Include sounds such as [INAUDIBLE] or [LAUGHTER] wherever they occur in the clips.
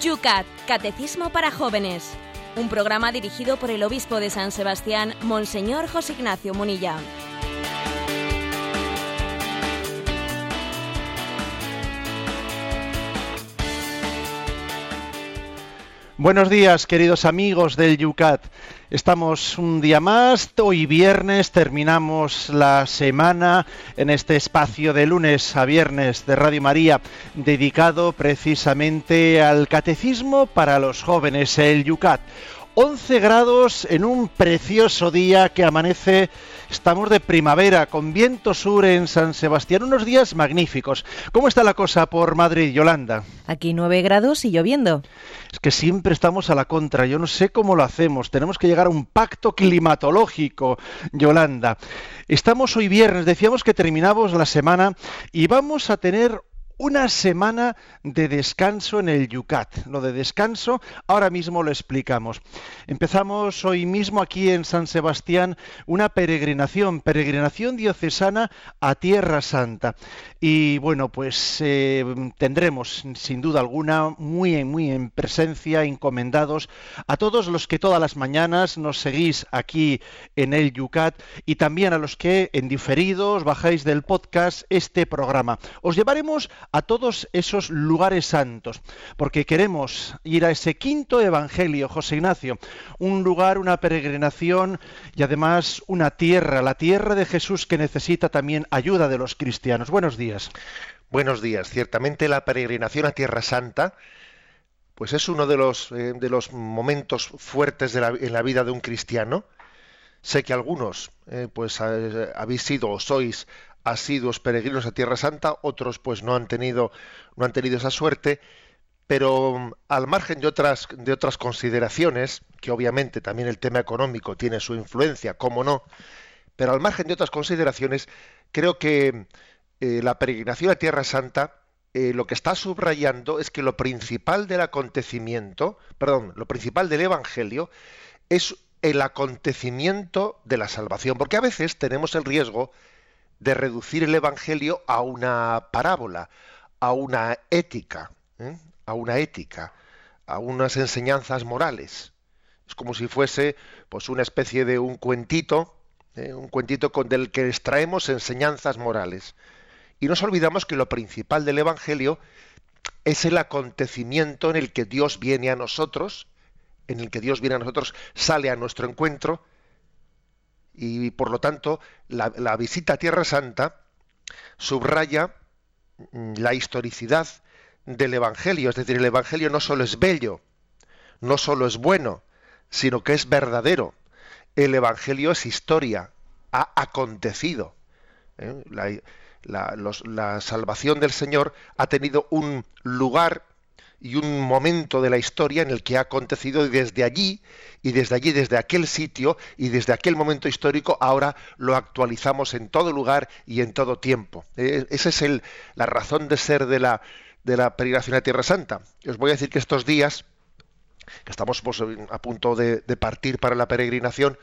Yucat, Catecismo para Jóvenes. Un programa dirigido por el obispo de San Sebastián, Monseñor José Ignacio Munilla. Buenos días, queridos amigos del Yucat. Estamos un día más, hoy viernes terminamos la semana en este espacio de lunes a viernes de Radio María, dedicado precisamente al catecismo para los jóvenes, el Yucat. 11 grados en un precioso día que amanece, estamos de primavera, con viento sur en San Sebastián, unos días magníficos. ¿Cómo está la cosa por Madrid, Yolanda? Aquí 9 grados y lloviendo. Es que siempre estamos a la contra, yo no sé cómo lo hacemos, tenemos que llegar a un pacto climatológico, Yolanda. Estamos hoy viernes, decíamos que terminamos la semana y vamos a tener una semana de descanso en el Yucat. Lo de descanso ahora mismo lo explicamos. Empezamos hoy mismo aquí en San Sebastián una peregrinación, peregrinación diocesana a Tierra Santa. Y bueno, pues eh, tendremos sin duda alguna muy, muy en presencia, encomendados a todos los que todas las mañanas nos seguís aquí en el Yucat y también a los que en diferido os bajáis del podcast este programa. Os llevaremos a todos esos lugares santos, porque queremos ir a ese quinto evangelio, José Ignacio, un lugar, una peregrinación y además una tierra, la tierra de Jesús que necesita también ayuda de los cristianos. Buenos días. Buenos días. Ciertamente la peregrinación a Tierra Santa pues es uno de los, eh, de los momentos fuertes de la, en la vida de un cristiano. Sé que algunos eh, pues habéis sido o sois asiduos peregrinos a Tierra Santa, otros pues no han tenido, no han tenido esa suerte, pero mm, al margen de otras, de otras consideraciones, que obviamente también el tema económico tiene su influencia, cómo no, pero al margen de otras consideraciones, creo que eh, la peregrinación a Tierra Santa eh, lo que está subrayando es que lo principal del acontecimiento, perdón, lo principal del Evangelio es el acontecimiento de la salvación, porque a veces tenemos el riesgo de reducir el Evangelio a una parábola, a una ética, ¿eh? a una ética, a unas enseñanzas morales. Es como si fuese pues una especie de un cuentito, ¿eh? un cuentito con del que extraemos enseñanzas morales. Y nos olvidamos que lo principal del Evangelio es el acontecimiento en el que Dios viene a nosotros, en el que Dios viene a nosotros, sale a nuestro encuentro, y por lo tanto la, visita a Tierra Santa subraya mm, la historicidad del Evangelio, es decir, el Evangelio no solo es bello, no solo es bueno, sino que es verdadero. El Evangelio es historia, ha acontecido. ¿eh? la salvación del Señor ha tenido un lugar y un momento de la historia en el que ha acontecido y desde allí, y desde allí, desde aquel sitio y desde aquel momento histórico, ahora lo actualizamos en todo lugar y en todo tiempo. Eh, esa es el, la razón de ser de la, de la peregrinación a Tierra Santa. Os voy a decir que estos días, que estamos pues, a punto de, partir para la peregrinación,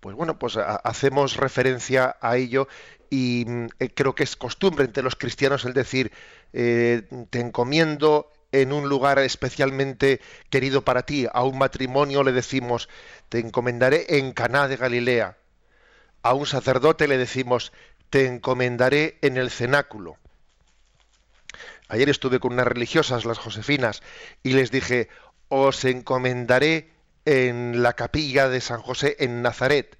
pues bueno, pues hacemos referencia a ello y mm, eh, creo que es costumbre entre los cristianos el decir, eh, te encomiendo en un lugar especialmente querido para ti. A un matrimonio le decimos, te encomendaré en Caná de Galilea. A un sacerdote le decimos, te encomendaré en el cenáculo. Ayer estuve con unas religiosas, las josefinas, y les dije, os encomendaré en la capilla de San José en Nazaret.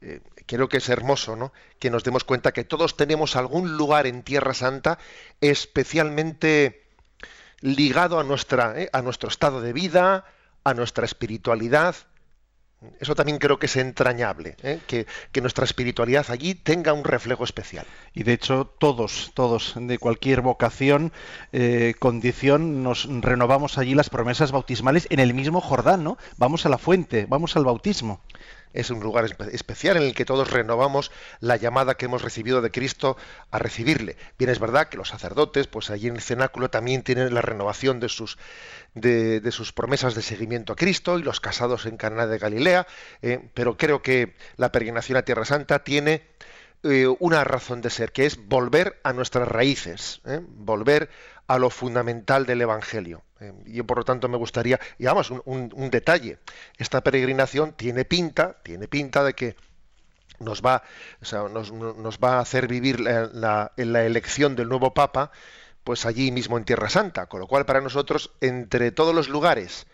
Eh, creo que es hermoso, ¿no? Que nos demos cuenta que todos tenemos algún lugar en Tierra Santa especialmente ligado a, nuestra, eh, a nuestro estado de vida, a nuestra espiritualidad. Eso también creo que es entrañable, eh, que, nuestra espiritualidad allí tenga un reflejo especial. Y de hecho todos, todos de cualquier vocación, eh, condición, nos renovamos allí las promesas bautismales en el mismo Jordán, ¿no? Vamos a la fuente, vamos al bautismo es un lugar especial en el que todos renovamos la llamada que hemos recibido de Cristo a recibirle. Bien, es verdad que los sacerdotes, pues allí en el cenáculo también tienen la renovación de sus, de, sus promesas de seguimiento a Cristo y los casados en Cana de Galilea, eh, pero creo que la peregrinación a Tierra Santa tiene eh, una razón de ser, que es volver a nuestras raíces, ¿eh? volver a lo fundamental del Evangelio. Eh, yo, por lo tanto, me gustaría, y además, un, detalle, esta peregrinación tiene pinta, tiene pinta de que nos va, nos, va a hacer vivir la, en la elección del nuevo Papa, pues allí mismo en Tierra Santa, con lo cual para nosotros, entre todos los lugares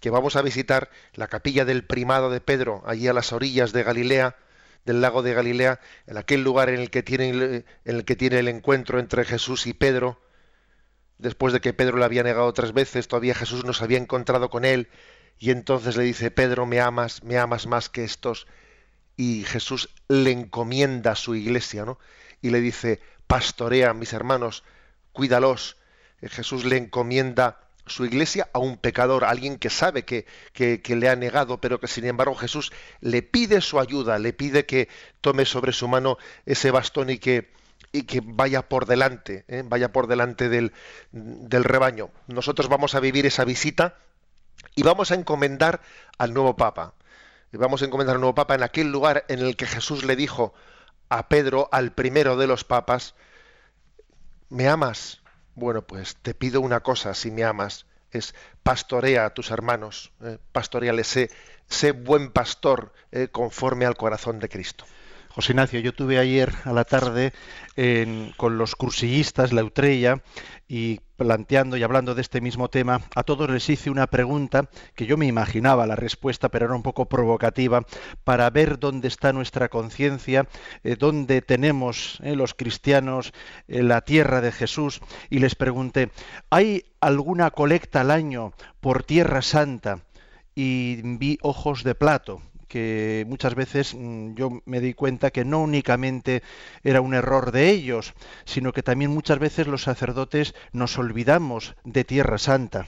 que vamos a visitar, la capilla del primado de Pedro, allí a las orillas de Galilea, del lago de Galilea, en aquel lugar en el que tiene, en el, que tiene el encuentro entre Jesús y Pedro, después de que Pedro le había negado tres veces, todavía Jesús nos había encontrado con él, y entonces le dice, Pedro, me amas, me amas más que estos, y Jesús le encomienda su iglesia, ¿no? Y le dice, pastorea, mis hermanos, cuídalos. Jesús le encomienda su iglesia a un pecador, a alguien que sabe que, que, le ha negado, pero que sin embargo Jesús le pide su ayuda, le pide que tome sobre su mano ese bastón y que, y que vaya por delante, ¿eh? vaya por delante del, rebaño. Nosotros vamos a vivir esa visita y vamos a encomendar al nuevo Papa. Y vamos a encomendar al nuevo Papa en aquel lugar en el que Jesús le dijo a Pedro, al primero de los papas, ¿me amas? Bueno, pues te pido una cosa, si me amas, es pastorea a tus hermanos, eh, pastoreales, sé, sé, buen pastor eh, conforme al corazón de Cristo. José Ignacio, yo tuve ayer a la tarde con los cursillistas, la Utrella, y planteando y hablando de este mismo tema, a todos les hice una pregunta que yo me imaginaba la respuesta, pero era un poco provocativa, para ver dónde está nuestra conciencia, eh, dónde tenemos eh, los cristianos eh, la tierra de Jesús, y les pregunté, ¿hay alguna colecta al año por tierra santa? Y vi ojos de plato, que muchas veces mm, yo me di cuenta que no únicamente era un error de ellos, sino que también muchas veces los sacerdotes nos olvidamos de Tierra Santa.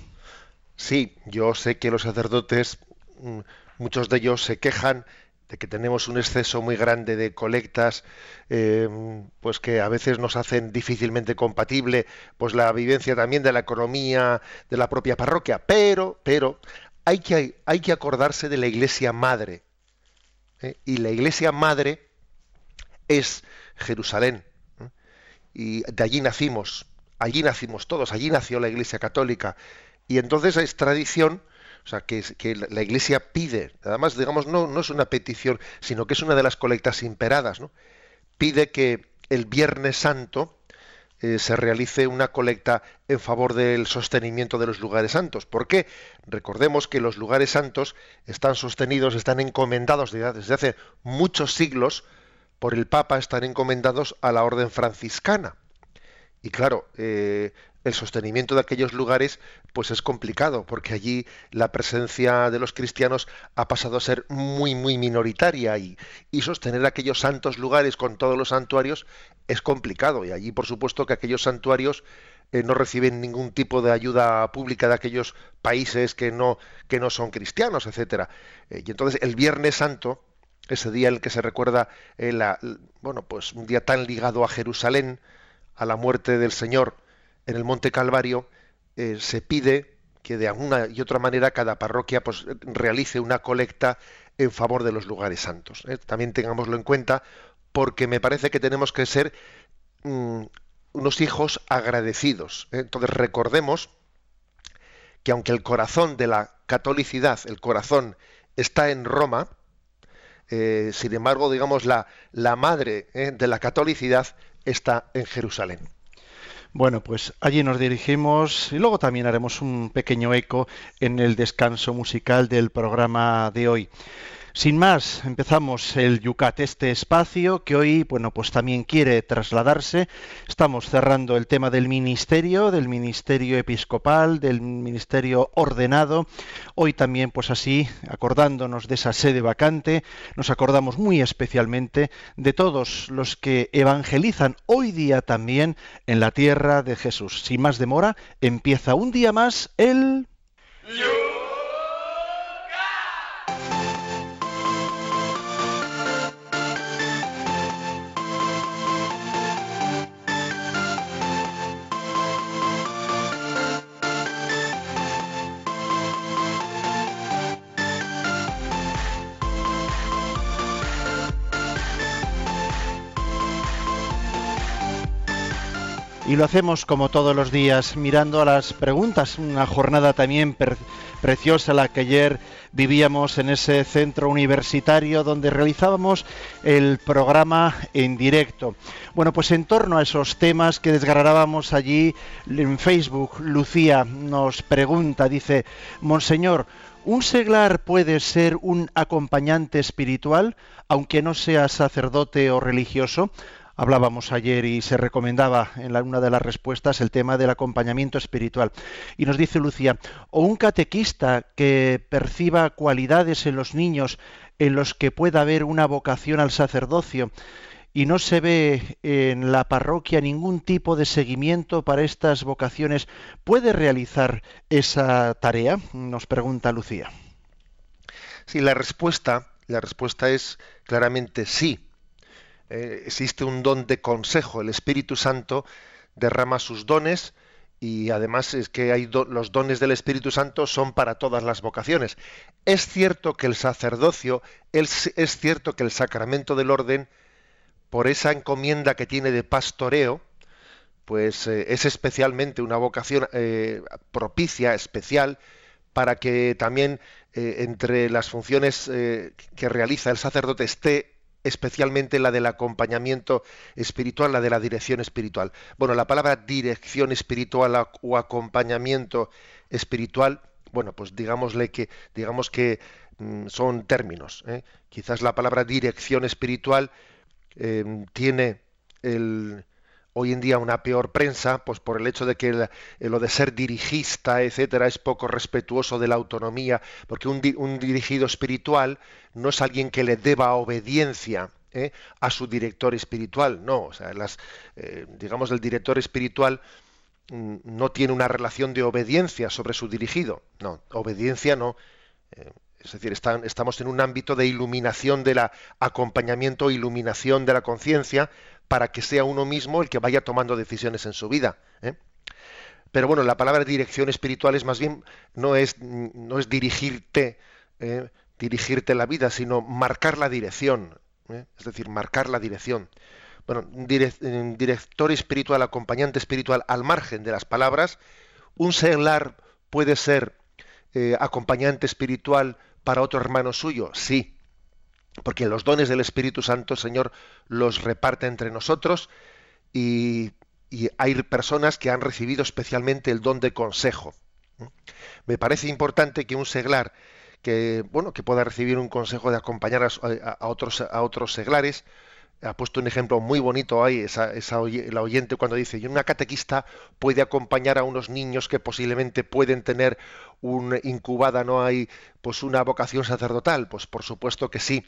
Sí, yo sé que los sacerdotes, mm, muchos de ellos se quejan de que tenemos un exceso muy grande de colectas, em, pues que a veces nos hacen difícilmente compatible, pues la vivencia también de la economía de la propia parroquia. Pero, pero hay que, hay que acordarse de la Iglesia Madre, ¿eh? y la iglesia madre es Jerusalén. ¿eh? Y de allí nacimos, allí nacimos todos, allí nació la iglesia católica. Y entonces es tradición, o sea, que, que la iglesia pide, además, digamos, no, no es una petición, sino que es una de las colectas imperadas, ¿no? Pide que el Viernes Santo, eh, se realice una colecta en favor del sostenimiento de los lugares santos. ¿Por qué? Recordemos que los lugares santos están sostenidos, están encomendados desde hace muchos siglos por el Papa, están encomendados a la orden franciscana. Y claro, eh, el sostenimiento de aquellos lugares pues es complicado porque allí la presencia de los cristianos ha pasado a ser muy muy minoritaria y, y, sostener aquellos santos lugares con todos los santuarios es complicado. Y allí por supuesto que aquellos santuarios eh, no reciben ningún tipo de ayuda pública de aquellos países que no que no son cristianos etcétera. Eh, y entonces el Viernes Santo ese día en el que se recuerda eh, la, bueno pues un día tan ligado a Jerusalén a la muerte del Señor en el Monte Calvario, eh, se pide que de alguna y otra manera cada parroquia pues, realice una colecta en favor de los lugares santos. ¿eh? También tengámoslo en cuenta porque me parece que tenemos que ser mm, unos hijos agradecidos. ¿eh? Entonces recordemos que aunque el corazón de la catolicidad, el corazón está en Roma, sin embargo, digamos, la, la madre de la catolicidad está en Jerusalén. Bueno, pues allí nos dirigimos y luego también haremos un pequeño eco en el descanso musical del programa de hoy. Sin más, empezamos el Yucat, este espacio que hoy, bueno, pues también quiere trasladarse. Estamos cerrando el tema del ministerio, del ministerio episcopal, del ministerio ordenado. Hoy también, pues así, acordándonos de esa sede vacante, nos acordamos muy especialmente de todos los que evangelizan hoy día también en la tierra de Jesús. Sin más demora, empieza un día más el... Y lo hacemos como todos los días, mirando a las preguntas, una jornada también preciosa la que ayer vivíamos en ese centro universitario donde realizábamos el programa en directo. Bueno, pues en torno a esos temas que desgarrábamos allí en Facebook, Lucía nos pregunta, dice, Monseñor, ¿un seglar puede ser un acompañante espiritual, aunque no sea sacerdote o religioso? Hablábamos ayer y se recomendaba en una de las respuestas el tema del acompañamiento espiritual. Y nos dice Lucía, o un catequista que perciba cualidades en los niños en los que pueda haber una vocación al sacerdocio y no se ve en la parroquia ningún tipo de seguimiento para estas vocaciones, ¿puede realizar esa tarea? Nos pregunta Lucía. Sí, la respuesta, la respuesta es claramente sí. Eh, existe un don de consejo, el Espíritu Santo derrama sus dones y además es que hay los dones del Espíritu Santo son para todas las vocaciones. Es cierto que el sacerdocio, es, cierto que el sacramento del orden, por esa encomienda que tiene de pastoreo, pues eh, es especialmente una vocación eh, propicia, especial, para que también entre las funciones que realiza el sacerdote esté especialmente la del acompañamiento espiritual, la de la dirección espiritual. Bueno, la palabra dirección espiritual o acompañamiento espiritual, bueno, pues digámosle que, digamos que mm, son términos. ¿eh? Quizás la palabra dirección espiritual em, tiene el, hoy en día una peor prensa, pues por el hecho de que lo de ser dirigista, etcétera, es poco respetuoso de la autonomía, porque un, dirigido espiritual no es alguien que le deba obediencia ¿eh? a su director espiritual, no, o sea, las, eh, digamos, el director espiritual mm, no tiene una relación de obediencia sobre su dirigido, no, obediencia no. Es decir, estamos en un ámbito de iluminación del acompañamiento, iluminación de la conciencia, para que sea uno mismo el que vaya tomando decisiones en su vida. ¿eh? Pero bueno, la palabra dirección espiritual es más bien, no es, no es dirigirte, ¿eh? dirigirte la vida, sino marcar la dirección. ¿eh? Es decir, marcar la dirección. Bueno, director espiritual, acompañante espiritual, al margen de las palabras, un seglar puede ser acompañante espiritual para otro hermano suyo, sí, porque los dones del Espíritu Santo, Señor, los reparte entre nosotros y, hay personas que han recibido especialmente el don de consejo. Me parece importante que un seglar que bueno que pueda recibir un consejo de acompañar otros a otros seglares ha puesto un ejemplo muy bonito ahí, esa, esa, la oyente cuando dice, y una catequista puede acompañar a unos niños que posiblemente pueden tener un, incubada, no hay pues una vocación sacerdotal, pues por supuesto que sí.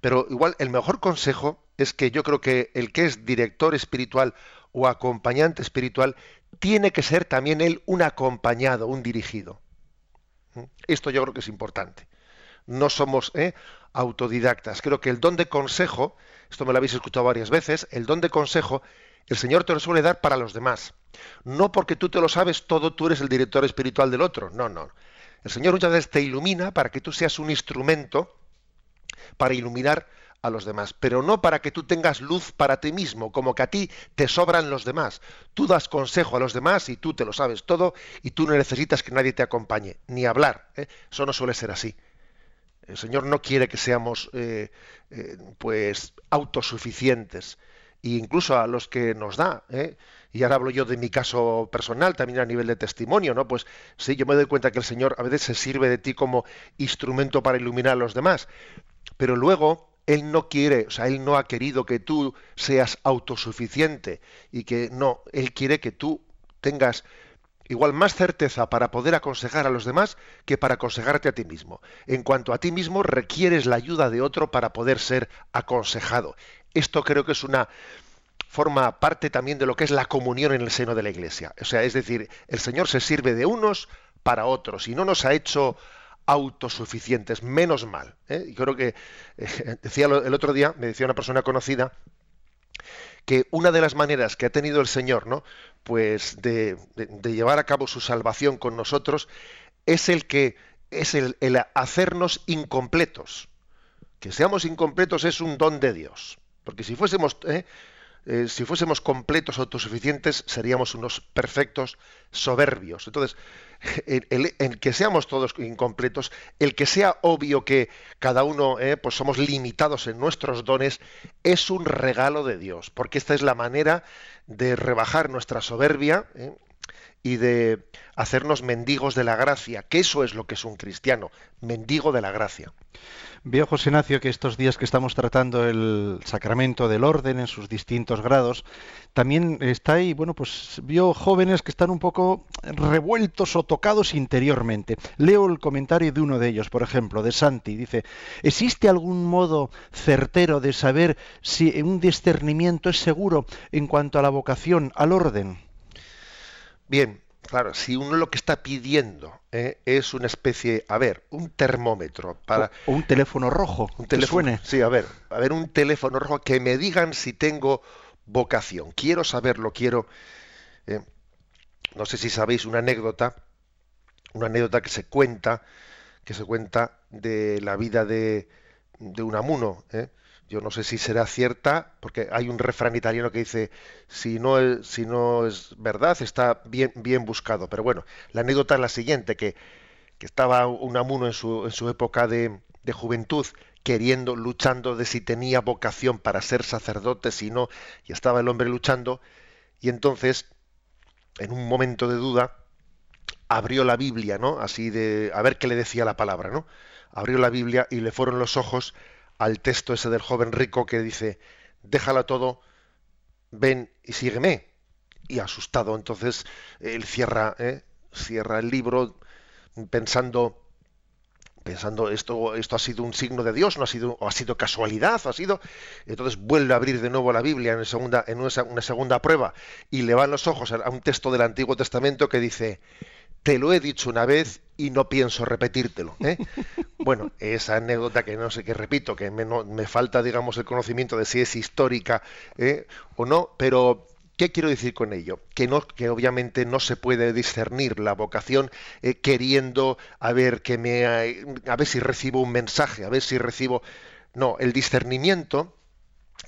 Pero igual el mejor consejo es que yo creo que el que es director espiritual o acompañante espiritual tiene que ser también él un acompañado, un dirigido. ¿Mm? Esto yo creo que es importante. No somos ¿eh? autodidactas. Creo que el don de consejo esto me lo habéis escuchado varias veces, el don de consejo, el Señor te lo suele dar para los demás. No porque tú te lo sabes todo, tú eres el director espiritual del otro. No, no. El Señor muchas veces te ilumina para que tú seas un instrumento para iluminar a los demás, pero no para que tú tengas luz para ti mismo, como que a ti te sobran los demás. Tú das consejo a los demás y tú te lo sabes todo y tú no necesitas que nadie te acompañe, ni hablar. ¿eh? Eso no suele ser así. El Señor no quiere que seamos eh, eh, pues autosuficientes e incluso a los que nos da. ¿eh? Y ahora hablo yo de mi caso personal, también a nivel de testimonio, ¿no? Pues sí, yo me doy cuenta que el Señor a veces se sirve de ti como instrumento para iluminar a los demás, pero luego él no quiere, o sea, Él no ha querido que tú seas autosuficiente y que no, Él quiere que tú tengas igual más certeza para poder aconsejar a los demás que para aconsejarte a ti mismo. En cuanto a ti mismo, requieres la ayuda de otro para poder ser aconsejado. Esto creo que es una forma parte también de lo que es la comunión en el seno de la Iglesia. O sea, es decir, el Señor se sirve de unos para otros y no nos ha hecho autosuficientes, menos mal. ¿eh? Y creo que eh, decía el otro día, me decía una persona conocida, que una de las maneras que ha tenido el Señor, ¿no? Pues de, llevar a cabo su salvación con nosotros es el que es el, hacernos incompletos. Que seamos incompletos es un don de Dios. Porque si fuésemos, ¿eh? Eh, si fuésemos completos, autosuficientes, seríamos unos perfectos soberbios. Entonces, [LAUGHS] el, que seamos todos incompletos, el que sea obvio que cada uno eh, pues somos limitados en nuestros dones, es un regalo de Dios, porque esta es la manera de rebajar nuestra soberbia eh, y de hacernos mendigos de la gracia, que eso es lo que es un cristiano, mendigo de la gracia. Veo, José Ignacio, que estos días que estamos tratando el sacramento del orden en sus distintos grados, también está ahí, bueno, pues vio jóvenes que están un poco revueltos o tocados interiormente. Leo el comentario de uno de ellos, por ejemplo, de Santi. Dice, ¿existe algún modo certero de saber si un discernimiento es seguro en cuanto a la vocación, al orden? Bien, Claro, si uno lo que está pidiendo eh, es una especie, a ver, un termómetro para o un teléfono rojo, un teléfono, sí, a ver, a ver un teléfono rojo que me digan si tengo vocación. Quiero saberlo, quiero. Eh, no sé si sabéis una anécdota, una anécdota que se cuenta, que se cuenta de la vida de, de Unamuno, ¿eh? Yo no sé si será cierta, porque hay un refrán italiano que dice, si no es, si no es verdad, está bien, bien buscado. Pero bueno, la anécdota es la siguiente, que, que estaba Unamuno en su, en su época de, de, juventud, queriendo, luchando de si tenía vocación para ser sacerdote, si no, y estaba el hombre luchando, y entonces, en un momento de duda, abrió la Biblia, ¿no? Así de, a ver qué le decía la palabra, ¿no? Abrió la Biblia y le fueron los ojos al texto ese del joven rico que dice, déjala todo, ven y sígueme. Y asustado, entonces él cierra, ¿eh? cierra el libro pensando, pensando esto, esto ha sido un signo de Dios, no ha sido, o ha sido casualidad, ha sido. Entonces vuelve a abrir de nuevo la Biblia en, segunda, en una, una segunda prueba y le van los ojos a un texto del Antiguo Testamento que dice, te lo he dicho una vez y no pienso repetírtelo. ¿eh? [LAUGHS] bueno, esa anécdota que no sé qué repito, que me, me falta, digamos, el conocimiento de si es histórica ¿eh? o no, pero ¿Qué quiero decir con ello? Que, no, que obviamente no se puede discernir la vocación eh, queriendo a ver que me a ver si recibo un mensaje, a ver si recibo. No, el discernimiento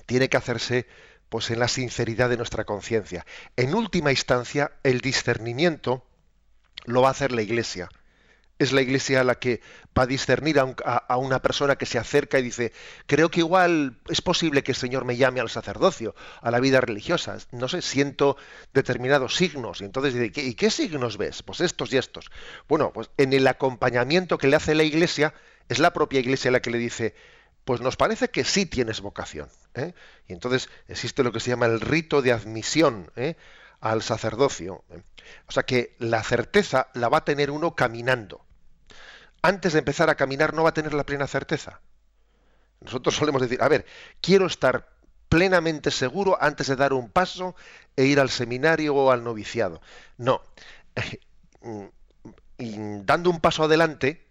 tiene que hacerse pues en la sinceridad de nuestra conciencia. En última instancia, el discernimiento lo va a hacer la Iglesia. Es la Iglesia la que va a discernir a, una persona que se acerca y dice, creo que igual es posible que el Señor me llame al sacerdocio, a la vida religiosa. No sé, siento determinados signos. Y entonces dice, ¿y qué signos ves? Pues estos y estos. Bueno, pues en el acompañamiento que le hace la Iglesia, es la propia Iglesia la que le dice, pues nos parece que sí tienes vocación. ¿eh? Y entonces existe lo que se llama el rito de admisión. ¿eh? Al sacerdocio. O sea que la certeza la va a tener uno caminando. Antes de empezar a caminar no va a tener la plena certeza. Nosotros solemos decir, a ver, quiero estar plenamente seguro antes de dar un paso e ir al seminario o al noviciado. No. [LAUGHS] Y dando un paso adelante,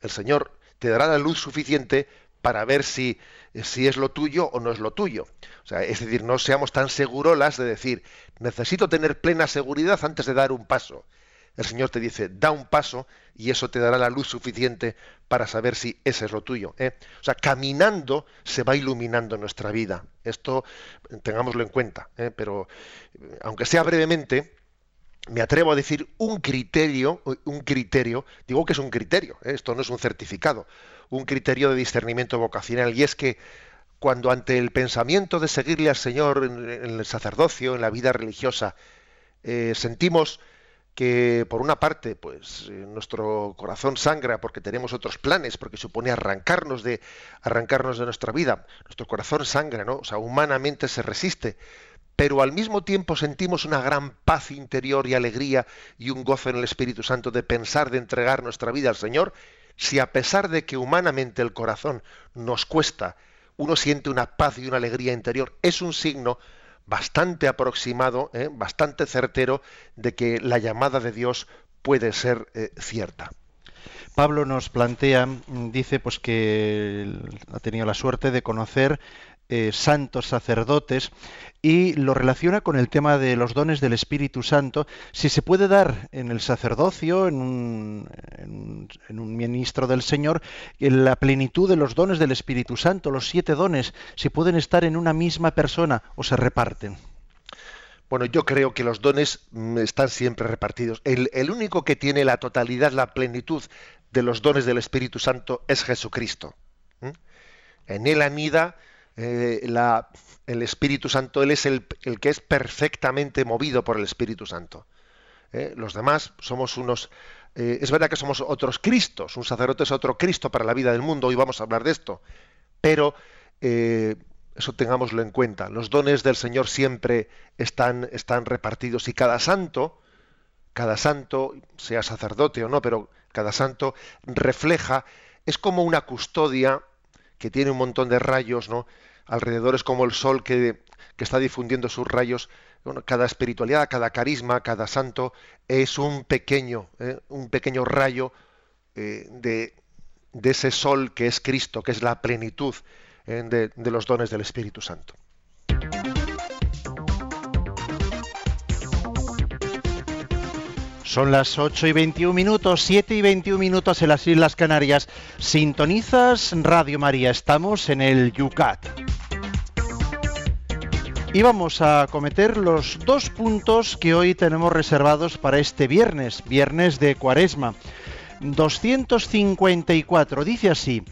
el Señor te dará la luz suficiente para ver si, si es lo tuyo o no es lo tuyo. O sea, es decir, no seamos tan segurolas de decir, necesito tener plena seguridad antes de dar un paso. El Señor te dice, da un paso y eso te dará la luz suficiente para saber si ese es lo tuyo. ¿eh? O sea, caminando se va iluminando nuestra vida. Esto tengámoslo en cuenta. ¿eh? Pero, aunque sea brevemente, me atrevo a decir un criterio, un criterio, digo que es un criterio, ¿eh? esto no es un certificado, un criterio de discernimiento vocacional, y es que cuando ante el pensamiento de seguirle al Señor en, el sacerdocio, en la vida religiosa, eh, sentimos que por una parte, pues eh, nuestro corazón sangra porque tenemos otros planes, porque supone arrancarnos de arrancarnos de nuestra vida, nuestro corazón sangra, ¿no? O sea, humanamente se resiste, pero al mismo tiempo sentimos una gran paz interior y alegría y un gozo en el Espíritu Santo de pensar de entregar nuestra vida al Señor, si a pesar de que humanamente el corazón nos cuesta, uno siente una paz y una alegría interior, es un signo bastante aproximado, ¿eh? bastante certero de que la llamada de Dios puede ser eh, cierta. Pablo nos plantea, dice pues que ha tenido la suerte de conocer eh, santos sacerdotes y lo relaciona con el tema de los dones del Espíritu Santo, si se puede dar en el sacerdocio, en un, en un, ministro del Señor, la plenitud de los dones del Espíritu Santo, los siete dones, si pueden estar en una misma persona o se reparten. Bueno, yo creo que los dones mm, están siempre repartidos. El, único que tiene la totalidad, la plenitud de los dones del Espíritu Santo es Jesucristo. En él anida eh, la, el Espíritu Santo, Él es el, que es perfectamente movido por el Espíritu Santo. ¿eh? Los demás somos unos... Eh, es verdad que somos otros Cristos, un sacerdote es otro Cristo para la vida del mundo, hoy vamos a hablar de esto, pero eso tengámoslo en cuenta. Los dones del Señor siempre están, están repartidos y cada santo, cada santo, sea sacerdote o no, pero cada santo refleja, es como una custodia que tiene un montón de rayos, ¿no? Alrededor es como el sol que, está difundiendo sus rayos. cada espiritualidad, cada carisma, cada santo es un pequeño, ¿eh? un pequeño rayo eh, de, ese sol que es Cristo, que es la plenitud ¿eh? de, de los dones del Espíritu Santo. Son las 8 y 21 minutos, 7 y 21 minutos en las Islas Canarias. Sintonizas Radio María, estamos en el Yucat. Y vamos a cometer los dos puntos que hoy tenemos reservados para este viernes, viernes de Cuaresma. 254 dice así,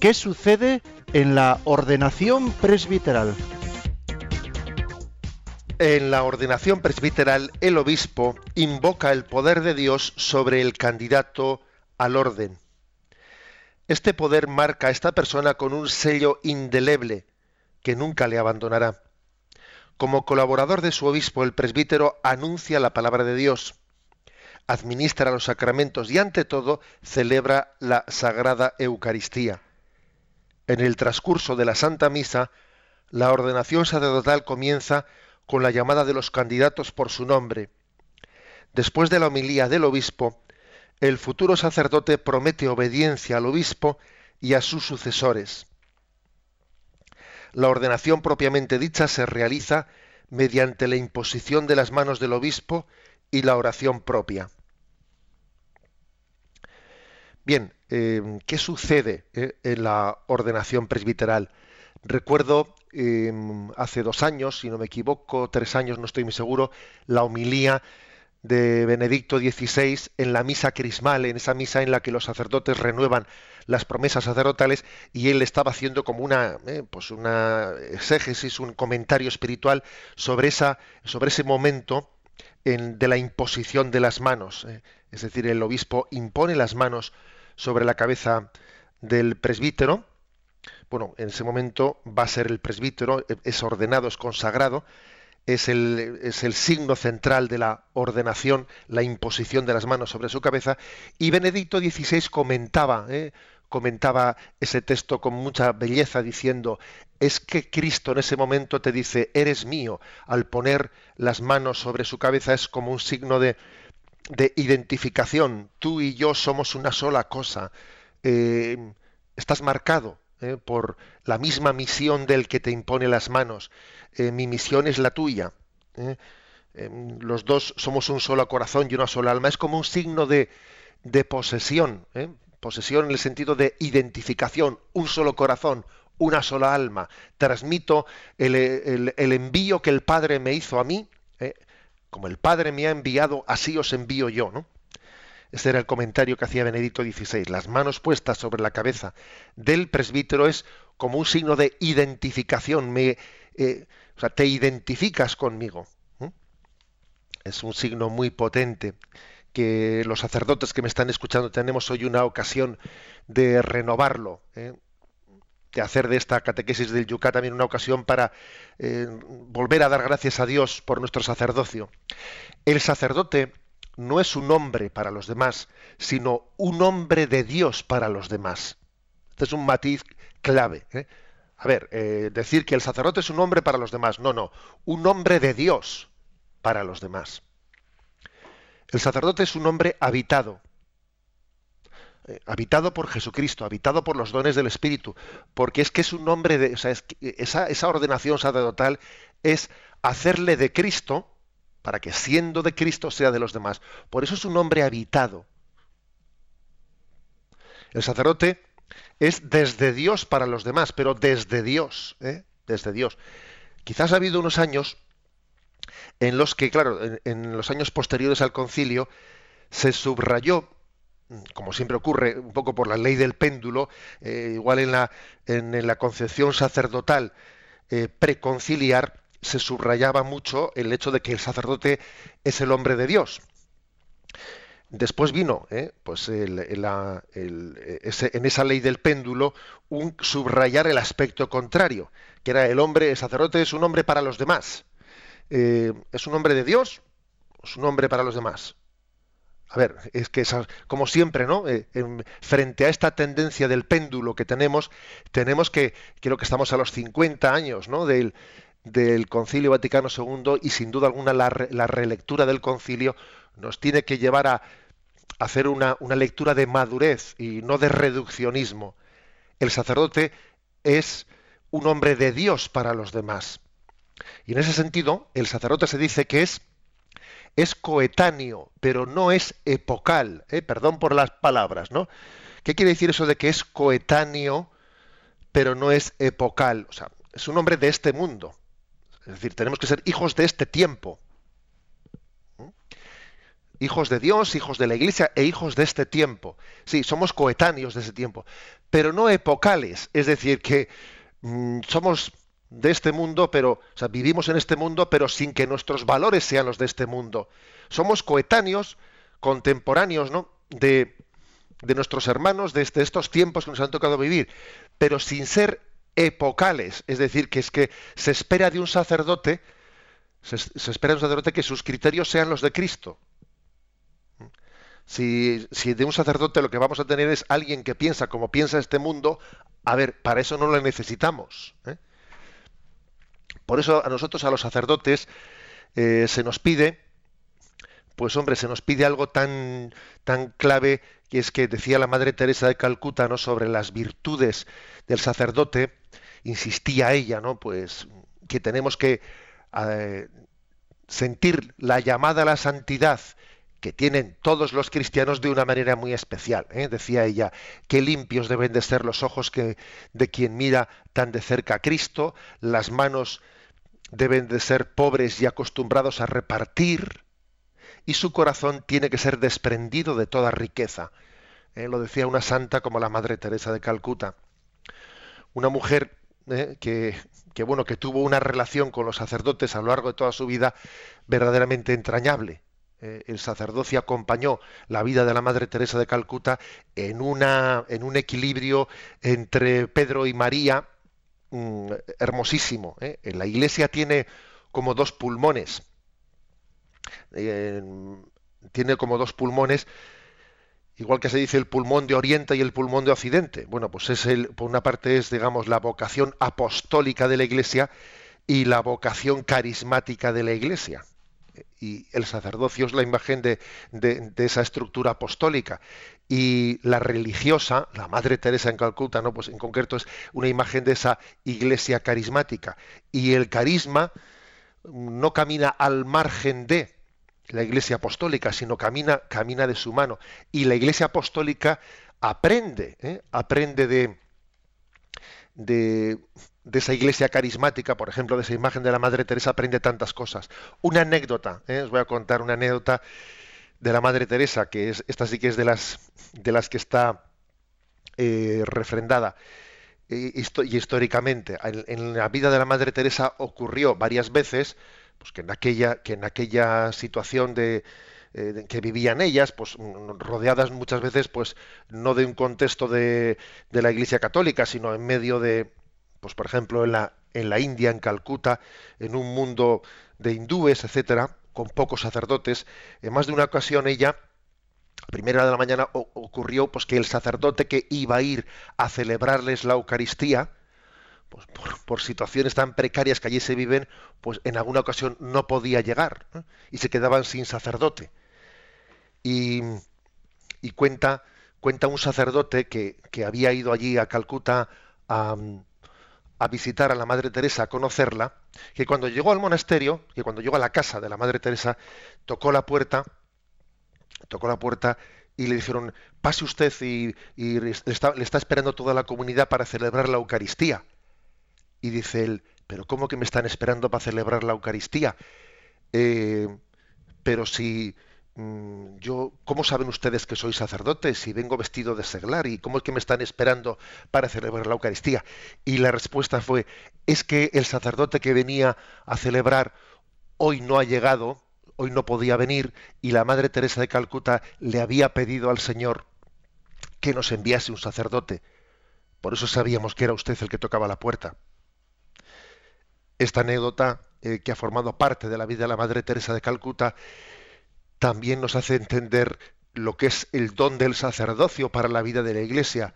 ¿qué sucede en la ordenación presbiteral? En la ordenación presbiteral, el obispo invoca el poder de Dios sobre el candidato al orden. Este poder marca a esta persona con un sello indeleble que nunca le abandonará. Como colaborador de su obispo, el presbítero anuncia la palabra de Dios, administra los sacramentos y ante todo celebra la Sagrada Eucaristía. En el transcurso de la Santa Misa, la ordenación sacerdotal comienza con la llamada de los candidatos por su nombre. Después de la homilía del obispo, el futuro sacerdote promete obediencia al obispo y a sus sucesores. La ordenación propiamente dicha se realiza mediante la imposición de las manos del obispo y la oración propia. Bien, eh, ¿qué sucede eh, en la ordenación presbiteral? Recuerdo Em, hace dos años, si no me equivoco, tres años, no estoy muy seguro, la homilía de Benedicto XVI en la misa crismal, en esa misa en la que los sacerdotes renuevan las promesas sacerdotales y él estaba haciendo como una eh, pues una exégesis, un comentario espiritual sobre esa sobre ese momento de la imposición de las manos, eh. es decir, el obispo impone las manos sobre la cabeza del presbítero bueno, en ese momento va a ser el presbítero, es ordenado, es consagrado, es el, es el, signo central de la ordenación, la imposición de las manos sobre su cabeza, y Benedicto XVI comentaba, ¿eh? comentaba ese texto con mucha belleza diciendo, es que Cristo en ese momento te dice, eres mío, al poner las manos sobre su cabeza es como un signo de, de identificación, tú y yo somos una sola cosa, eh, estás marcado ¿eh? por la misma misión del que te impone las manos. Eh, mi misión es la tuya. ¿eh? Los dos somos un solo corazón y una sola alma. Es como un signo de, de posesión. Posesión en el sentido de identificación. Un solo corazón, una sola alma. Transmito el, el envío que el Padre me hizo a mí. Como el Padre me ha enviado, así os envío yo. ¿no? Ese era el comentario que hacía Benedicto XVI. Las manos puestas sobre la cabeza del presbítero es como un signo de identificación. Me, eh, o sea, te identificas conmigo. Es un signo muy potente que los sacerdotes que me están escuchando tenemos hoy una ocasión de renovarlo. ¿eh? de hacer de esta catequesis del Yucat también una ocasión para eh, volver a dar gracias a Dios por nuestro sacerdocio. El sacerdote no es un hombre para los demás, sino un hombre de Dios para los demás. Este es un matiz clave. ¿eh? A ver, eh, decir que el sacerdote es un hombre para los demás, no, no, un hombre de Dios para los demás. El sacerdote es un hombre habitado. eh, habitado por Jesucristo, habitado por los dones del Espíritu, porque es que es un nombre de, o sea, esa ordenación sacerdotal es hacerle de Cristo, para que siendo de Cristo sea de los demás. Por eso es un hombre habitado. El sacerdote es desde Dios para los demás, pero desde Dios, ¿eh? desde Dios. Quizás ha habido unos años en los que, claro, en, los años posteriores al concilio, se subrayó como siempre ocurre, un poco por la ley del péndulo, eh, igual en la, en, la concepción sacerdotal eh, preconciliar, se subrayaba mucho el hecho de que el sacerdote es el hombre de Dios. Después vino, eh, pues en esa ley del péndulo, un subrayar el aspecto contrario, que era el hombre, el sacerdote es un hombre para los demás. Eh, ¿Es un hombre de Dios? ¿Es un hombre para los demás? A ver, es que como siempre, ¿no? Eh, frente a esta tendencia del péndulo que tenemos, tenemos que, creo que estamos a los 50 años, ¿no? Del, del Concilio Vaticano II y sin duda alguna la, relectura del concilio nos tiene que llevar a hacer una, lectura de madurez y no de reduccionismo. El sacerdote es un hombre de Dios para los demás. Y en ese sentido, el sacerdote se dice que es, es coetáneo, pero no es epocal. ¿eh? Perdón por las palabras, ¿no? ¿Qué quiere decir eso de que es coetáneo, pero no es epocal? O sea, es un hombre de este mundo. Es decir, tenemos que ser hijos de este tiempo. ¿Mm? Hijos de Dios, hijos de la Iglesia e hijos de este tiempo. Sí, somos coetáneos de ese tiempo, pero no epocales. Es decir, que mm, somos de este mundo, pero vivimos en este mundo, pero sin que nuestros valores sean los de este mundo. Somos coetáneos, contemporáneos, ¿no? De, de nuestros hermanos de, de estos tiempos que nos han tocado vivir, pero sin ser epocales, es decir, que es que se espera de un sacerdote, se, espera de un sacerdote que sus criterios sean los de Cristo. Si, de un sacerdote lo que vamos a tener es alguien que piensa como piensa este mundo, a ver, para eso no lo necesitamos. ¿eh? Por eso a nosotros, a los sacerdotes, eh, se nos pide, pues hombre, se nos pide algo tan, tan clave que es que decía la Madre Teresa de Calcuta, ¿no? sobre las virtudes del sacerdote, insistía ella, ¿no? Pues que tenemos que eh, sentir la llamada a la santidad que tienen todos los cristianos de una manera muy especial. ¿eh? Decía ella, qué limpios deben de ser los ojos que, de quien mira tan de cerca a Cristo, las manos deben de ser pobres y acostumbrados a repartir, y su corazón tiene que ser desprendido de toda riqueza. ¿eh? Lo decía una santa como la Madre Teresa de Calcuta. Una mujer ¿eh? que, bueno, que tuvo una relación con los sacerdotes a lo largo de toda su vida verdaderamente entrañable. Eh, el sacerdocio acompañó la vida de la Madre Teresa de Calcuta en, una, en un equilibrio entre Pedro y María mm, hermosísimo. ¿eh? La Iglesia tiene como dos pulmones. Tiene como dos pulmones igual que se dice el pulmón de Oriente y el pulmón de Occidente. Bueno, pues es el, por una parte es, digamos, la vocación apostólica de la Iglesia y la vocación carismática de la Iglesia. Y el sacerdocio es la imagen de, esa estructura apostólica. Y la religiosa, la Madre Teresa en Calcuta, ¿no? pues en concreto es una imagen de esa iglesia carismática. Y el carisma no camina al margen de, la Iglesia Apostólica, sino camina, camina de su mano. Y la Iglesia Apostólica aprende, ¿eh? aprende de, de, esa iglesia carismática, por ejemplo, de esa imagen de la Madre Teresa, aprende tantas cosas. Una anécdota, ¿eh? os voy a contar una anécdota de la Madre Teresa, que es, esta sí que es de las, de las que está eh, refrendada. y históricamente, en la vida de la Madre Teresa ocurrió varias veces pues que en aquella, que en aquella situación de, eh, que vivían ellas, pues rodeadas muchas veces, pues no de un contexto de, de, la Iglesia Católica, sino en medio de, pues por ejemplo en la, en la India, en Calcuta, en un mundo de hindúes, etcétera, con pocos sacerdotes. En más de una ocasión ella, a primera de la mañana, ocurrió pues que el sacerdote que iba a ir a celebrarles la Eucaristía, pues por, situaciones tan precarias que allí se viven, pues en alguna ocasión no podía llegar y se quedaban sin sacerdote. Y, cuenta, cuenta un sacerdote que, había ido allí a Calcuta a, a visitar a la Madre Teresa, a conocerla, que cuando llegó al monasterio, que cuando llegó a la casa de la Madre Teresa, tocó la puerta, tocó la puerta y le dijeron, pase usted y, le, está, esperando toda la comunidad para celebrar la Eucaristía. Y dice él, pero ¿cómo que me están esperando para celebrar la Eucaristía? Eh, pero si Mm, yo, ¿cómo saben ustedes que soy sacerdote si vengo vestido de seglar? ¿Y cómo es que me están esperando para celebrar la Eucaristía? Y la respuesta fue, es que el sacerdote que venía a celebrar hoy no ha llegado, hoy no podía venir, y la Madre Teresa de Calcuta le había pedido al Señor que nos enviase un sacerdote. Por eso sabíamos que era usted el que tocaba la puerta. Esta anécdota, eh, que ha formado parte de la vida de la Madre Teresa de Calcuta, también nos hace entender lo que es el don del sacerdocio para la vida de la Iglesia.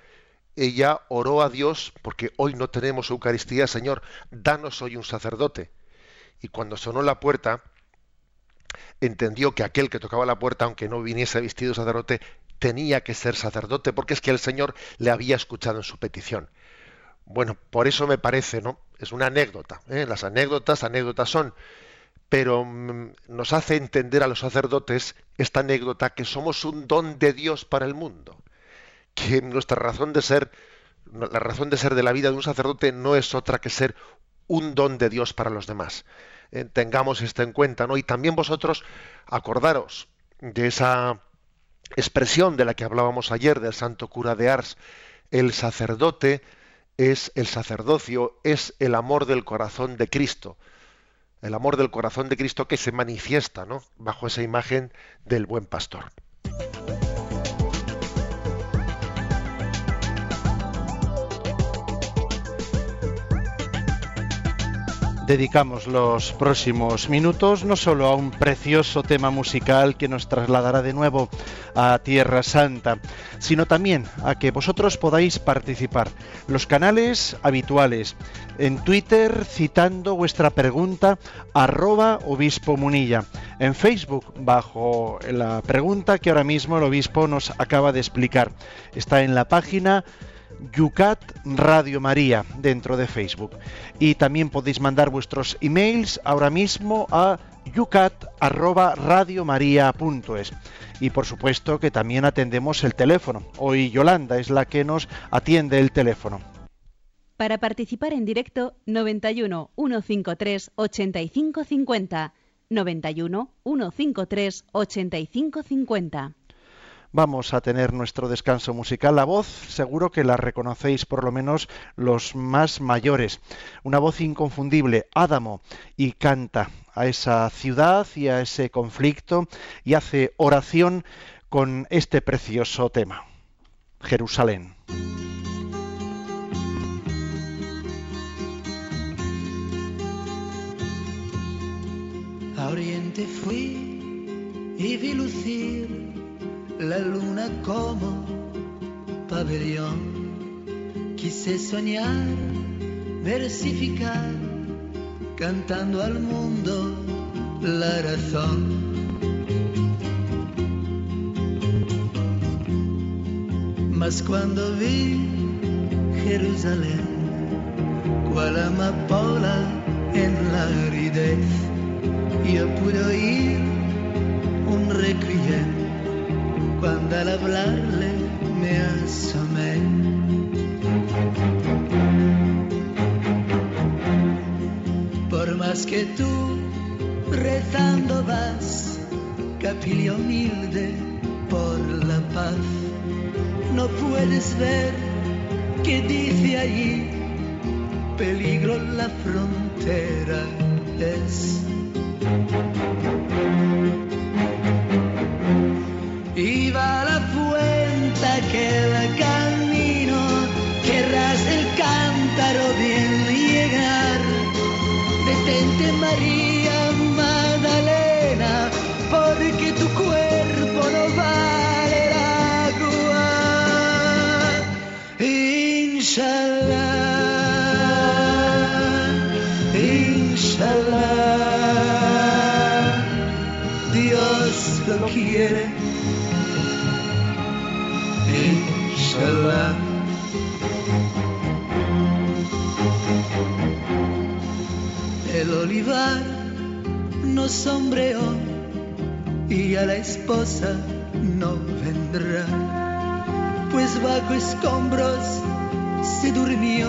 Ella oró a Dios porque hoy no tenemos Eucaristía, Señor, danos hoy un sacerdote. Y cuando sonó la puerta, entendió que aquel que tocaba la puerta, aunque no viniese vestido sacerdote, tenía que ser sacerdote, porque es que el Señor le había escuchado en su petición. Bueno, por eso me parece, ¿no? Es una anécdota. ¿eh? Las anécdotas, anécdotas son pero mm, nos hace entender a los sacerdotes esta anécdota que somos un don de Dios para el mundo, que nuestra razón de ser, la razón de ser de la vida de un sacerdote no es otra que ser un don de Dios para los demás. Eh, tengamos esto en cuenta, ¿no? Y también vosotros acordaros de esa expresión de la que hablábamos ayer del santo cura de Ars, el sacerdote es el sacerdocio, es el amor del corazón de Cristo el amor del corazón de Cristo que se manifiesta ¿no? bajo esa imagen del buen pastor. Dedicamos los próximos minutos no solo a un precioso tema musical que nos trasladará de nuevo a Tierra Santa, sino también a que vosotros podáis participar. Los canales habituales, en Twitter citando vuestra pregunta arroba obispo munilla, en Facebook bajo la pregunta que ahora mismo el obispo nos acaba de explicar. Está en la página Yucat Radio María dentro de Facebook. Y también podéis mandar vuestros emails ahora mismo a yucat@radiomaria.es. Y por supuesto que también atendemos el teléfono. Hoy Yolanda es la que nos atiende el teléfono. Para participar en directo 91 153 8550 91 153 8550 vamos a tener nuestro descanso musical. La voz seguro que la reconocéis por lo menos los más mayores. Una voz inconfundible, Adamo, y canta a esa ciudad y a ese conflicto y hace oración con este precioso tema. Jerusalén. A Oriente fui y vi lucir la luna como pabellón. Quise soñar, versificar, cantando al mundo la razón. Mas cuando vi Jerusalén, cual amapola en la aridez, yo pude oír un requiem cuando al hablarle me asomé. Por más que tú rezando vas, capilla humilde por la paz, no puedes ver que dice allí, peligro la frontera es. María no sombreó y a la esposa no vendrá, pues bajo escombros se durmió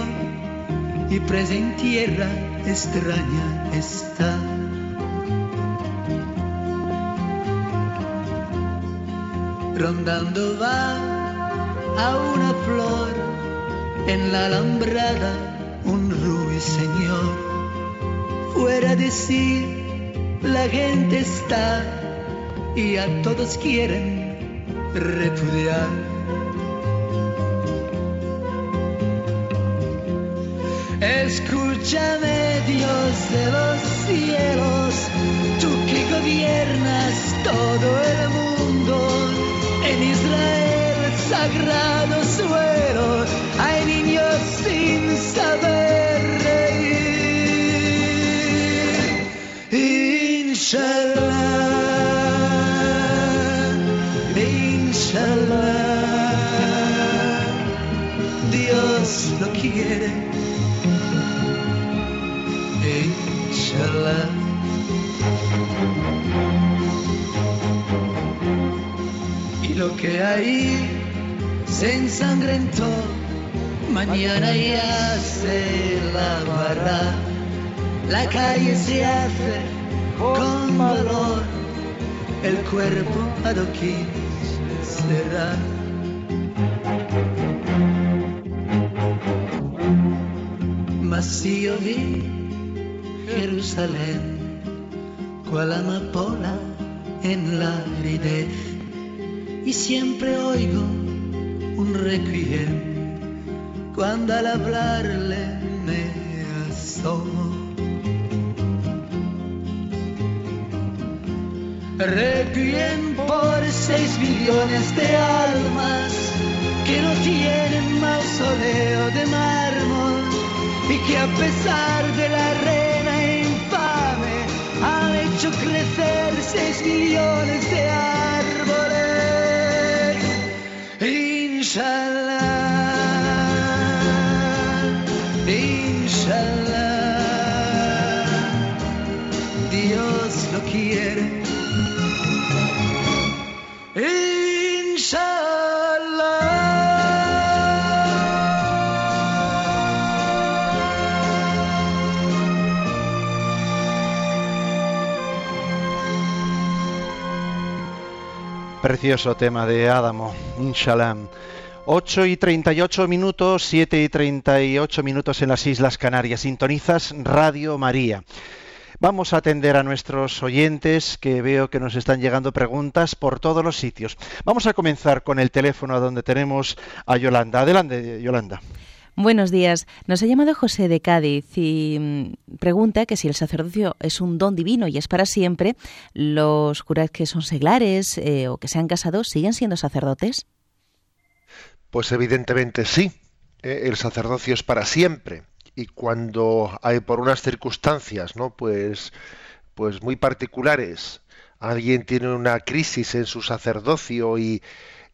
y presa en tierra extraña está. Rondando va a una flor en la alambrada un ruiseñor. Fuera de sí la gente está y a todos quieren repudiar. Escúchame Dios de los cielos, tú que gobiernas todo el que hay se ensangrentó, mañana ya se lavará. La calle se hace con valor, el cuerpo adoquín será. Mas si yo vi Jerusalén, cual amapola en la aridez, y siempre oigo un requiem cuando al hablarle me asomo. Requiem por seis millones de almas que no tienen mausoleo de mármol y que a pesar de la reina infame han hecho crecer seis millones de árboles. Inshallah, inshallah, Dios lo quiere. Precioso tema de Adamo, Inshallah. 8 y 38 minutos, 7 y 38 minutos en las Islas Canarias. Sintonizas Radio María. Vamos a atender a nuestros oyentes que veo que nos están llegando preguntas por todos los sitios. Vamos a comenzar con el teléfono donde tenemos a Yolanda. Adelante, Yolanda. Buenos días. Nos ha llamado José de Cádiz y mm, pregunta que si el sacerdocio es un don divino y es para siempre, ¿los curas que son seglares eh, o que se han casado siguen siendo sacerdotes? Pues evidentemente sí. Eh, el sacerdocio es para siempre. Y cuando hay por unas circunstancias, ¿no? Pues, pues muy particulares, alguien tiene una crisis en su sacerdocio y,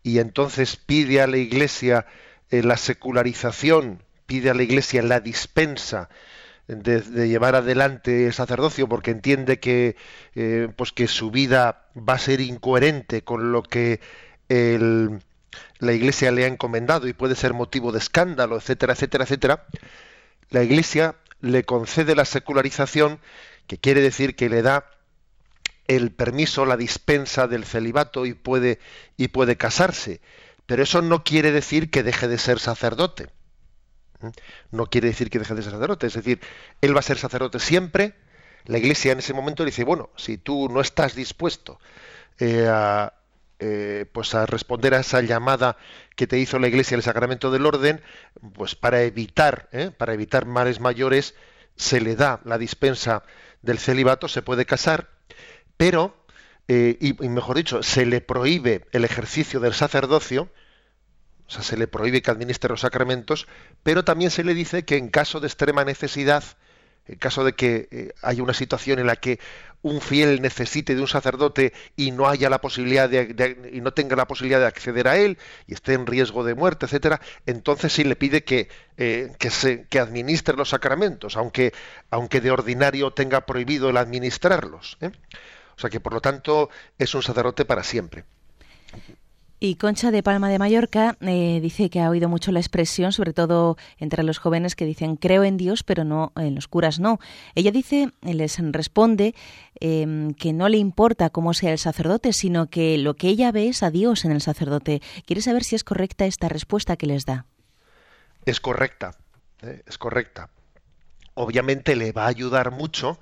y entonces pide a la Iglesia eh, la secularización, pide a la Iglesia la dispensa de, llevar adelante el sacerdocio porque entiende que, eh, pues que su vida va a ser incoherente con lo que el, la Iglesia le ha encomendado y puede ser motivo de escándalo, etcétera, etcétera, etcétera. La Iglesia le concede la secularización, que quiere decir que le da el permiso, la dispensa del celibato y puede, y puede casarse. Pero eso no quiere decir que deje de ser sacerdote. ¿Mm? No quiere decir que deje de ser sacerdote. Es decir, él va a ser sacerdote siempre. La iglesia en ese momento le dice, bueno, si tú no estás dispuesto eh, a, eh, pues a responder a esa llamada que te hizo la iglesia el sacramento del orden, pues para evitar, ¿eh? para evitar males mayores, se le da la dispensa del celibato, se puede casar, pero eh, y, mejor dicho, se le prohíbe el ejercicio del sacerdocio, o sea, se le prohíbe que administre los sacramentos, pero también se le dice que en caso de extrema necesidad, en caso de que haya una situación en la que un fiel necesite de un sacerdote y no haya la posibilidad de, y no tenga la posibilidad de acceder a él y esté en riesgo de muerte, etcétera, entonces sí le pide que, eh, que, se, administre los sacramentos, aunque, aunque de ordinario tenga prohibido el administrarlos. ¿eh? O sea que por lo tanto es un sacerdote para siempre. Y Concha de Palma de Mallorca eh, dice que ha oído mucho la expresión, sobre todo entre los jóvenes que dicen creo en Dios, pero no en los curas no. Ella dice, les responde em, que no le importa cómo sea el sacerdote, sino que lo que ella ve es a Dios en el sacerdote. Quiere saber si es correcta esta respuesta que les da. Es correcta, ¿eh? es correcta. Obviamente le va a ayudar mucho,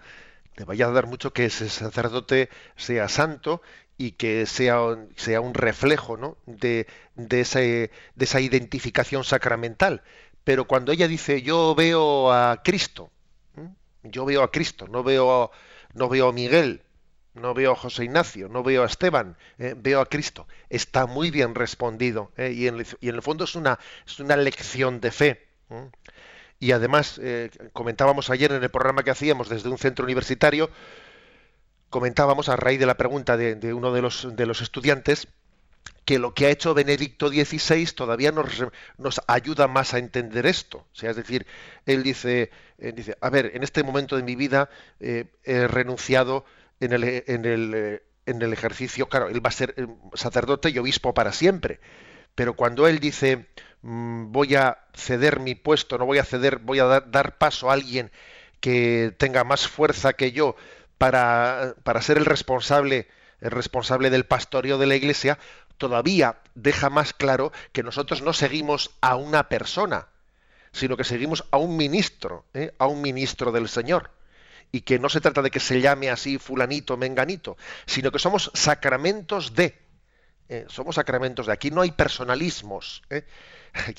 le va a ayudar mucho que ese sacerdote sea santo y que sea, sea un reflejo ¿no? de, de, ese, de esa identificación sacramental. Pero cuando ella dice yo veo a Cristo, yo veo a Cristo, no veo, no veo a Miguel, no veo a José Ignacio, no veo a Esteban, eh, veo a Cristo. Está muy bien respondido ¿eh? y, en y, en el, fondo es una, es una lección de fe. Y además, eh, comentábamos ayer en el programa que hacíamos desde un centro universitario, comentábamos a raíz de la pregunta de, uno de los, de los estudiantes que lo que ha hecho Benedicto XVI todavía nos, nos ayuda más a entender esto. Sea, es decir, él dice, eh, dice, a ver, en este momento de mi vida eh, he renunciado en el, en, el, eh, en el ejercicio, claro, él va a ser sacerdote y obispo para siempre. Pero cuando él dice, mm, voy a ceder mi puesto, no voy a ceder, voy a dar, dar paso a alguien que tenga más fuerza que yo para, para ser el responsable, el responsable del pastoreo de la iglesia, todavía deja más claro que nosotros no seguimos a una persona, sino que seguimos a un ministro, ¿eh? a un ministro del Señor. Y que no se trata de que se llame así fulanito, menganito, sino que somos sacramentos de. ¿eh? somos sacramentos de. Aquí no hay personalismos. ¿eh?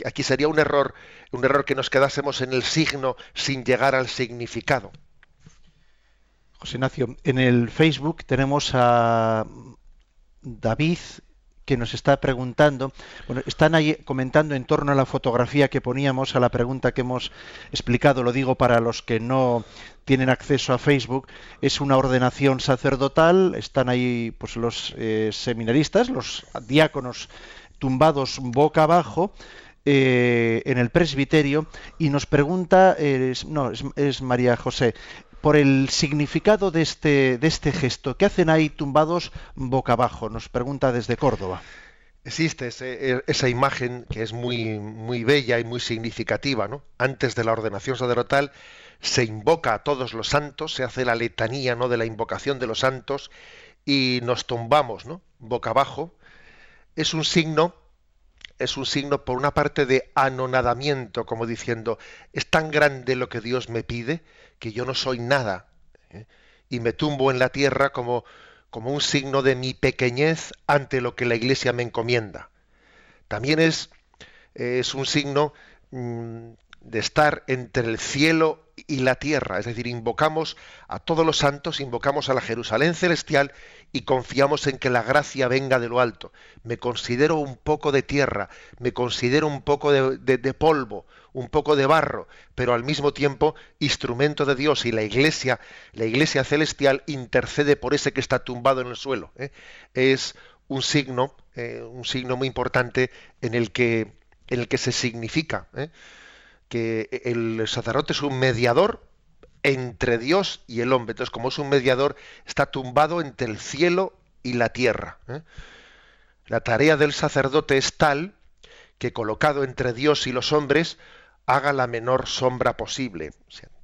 Aquí sería un error, un error que nos quedásemos en el signo sin llegar al significado. José Ignacio, en el Facebook tenemos a David que nos está preguntando, bueno, están ahí comentando en torno a la fotografía que poníamos, a la pregunta que hemos explicado, lo digo para los que no tienen acceso a Facebook, es una ordenación sacerdotal, están ahí pues los eh, seminaristas, los diáconos tumbados boca abajo, eh, en el presbiterio y nos pregunta, no, es, María José, por el significado de este, de este gesto. ¿Qué hacen ahí tumbados boca abajo? Nos pregunta desde Córdoba. Existe e, esa imagen que es muy, muy bella y muy significativa. ¿no? Antes de la ordenación sacerdotal se invoca a todos los santos, se hace la letanía ¿no? de la invocación de los santos y nos tumbamos ¿no? boca abajo. Es un signo es un signo por una parte de anonadamiento, como diciendo, es tan grande lo que Dios me pide que yo no soy nada ¿eh? y me tumbo en la tierra como, como un signo de mi pequeñez ante lo que la Iglesia me encomienda. También es, es un signo mm, de estar entre el cielo y la tierra, es decir, invocamos a todos los santos, invocamos a la Jerusalén celestial y confiamos en que la gracia venga de lo alto. Me considero un poco de tierra, me considero un poco de, polvo, un poco de barro, pero al mismo tiempo instrumento de Dios y la iglesia, la iglesia celestial intercede por ese que está tumbado en el suelo. ¿eh? Es un signo, eh, un signo muy importante en el que, en el que se significa. ¿eh? Que el sacerdote es un mediador entre Dios y el hombre. Entonces, como es un mediador, está tumbado entre el cielo y la tierra. ¿eh? La tarea del sacerdote es tal que colocado entre Dios y los hombres, haga la menor sombra posible.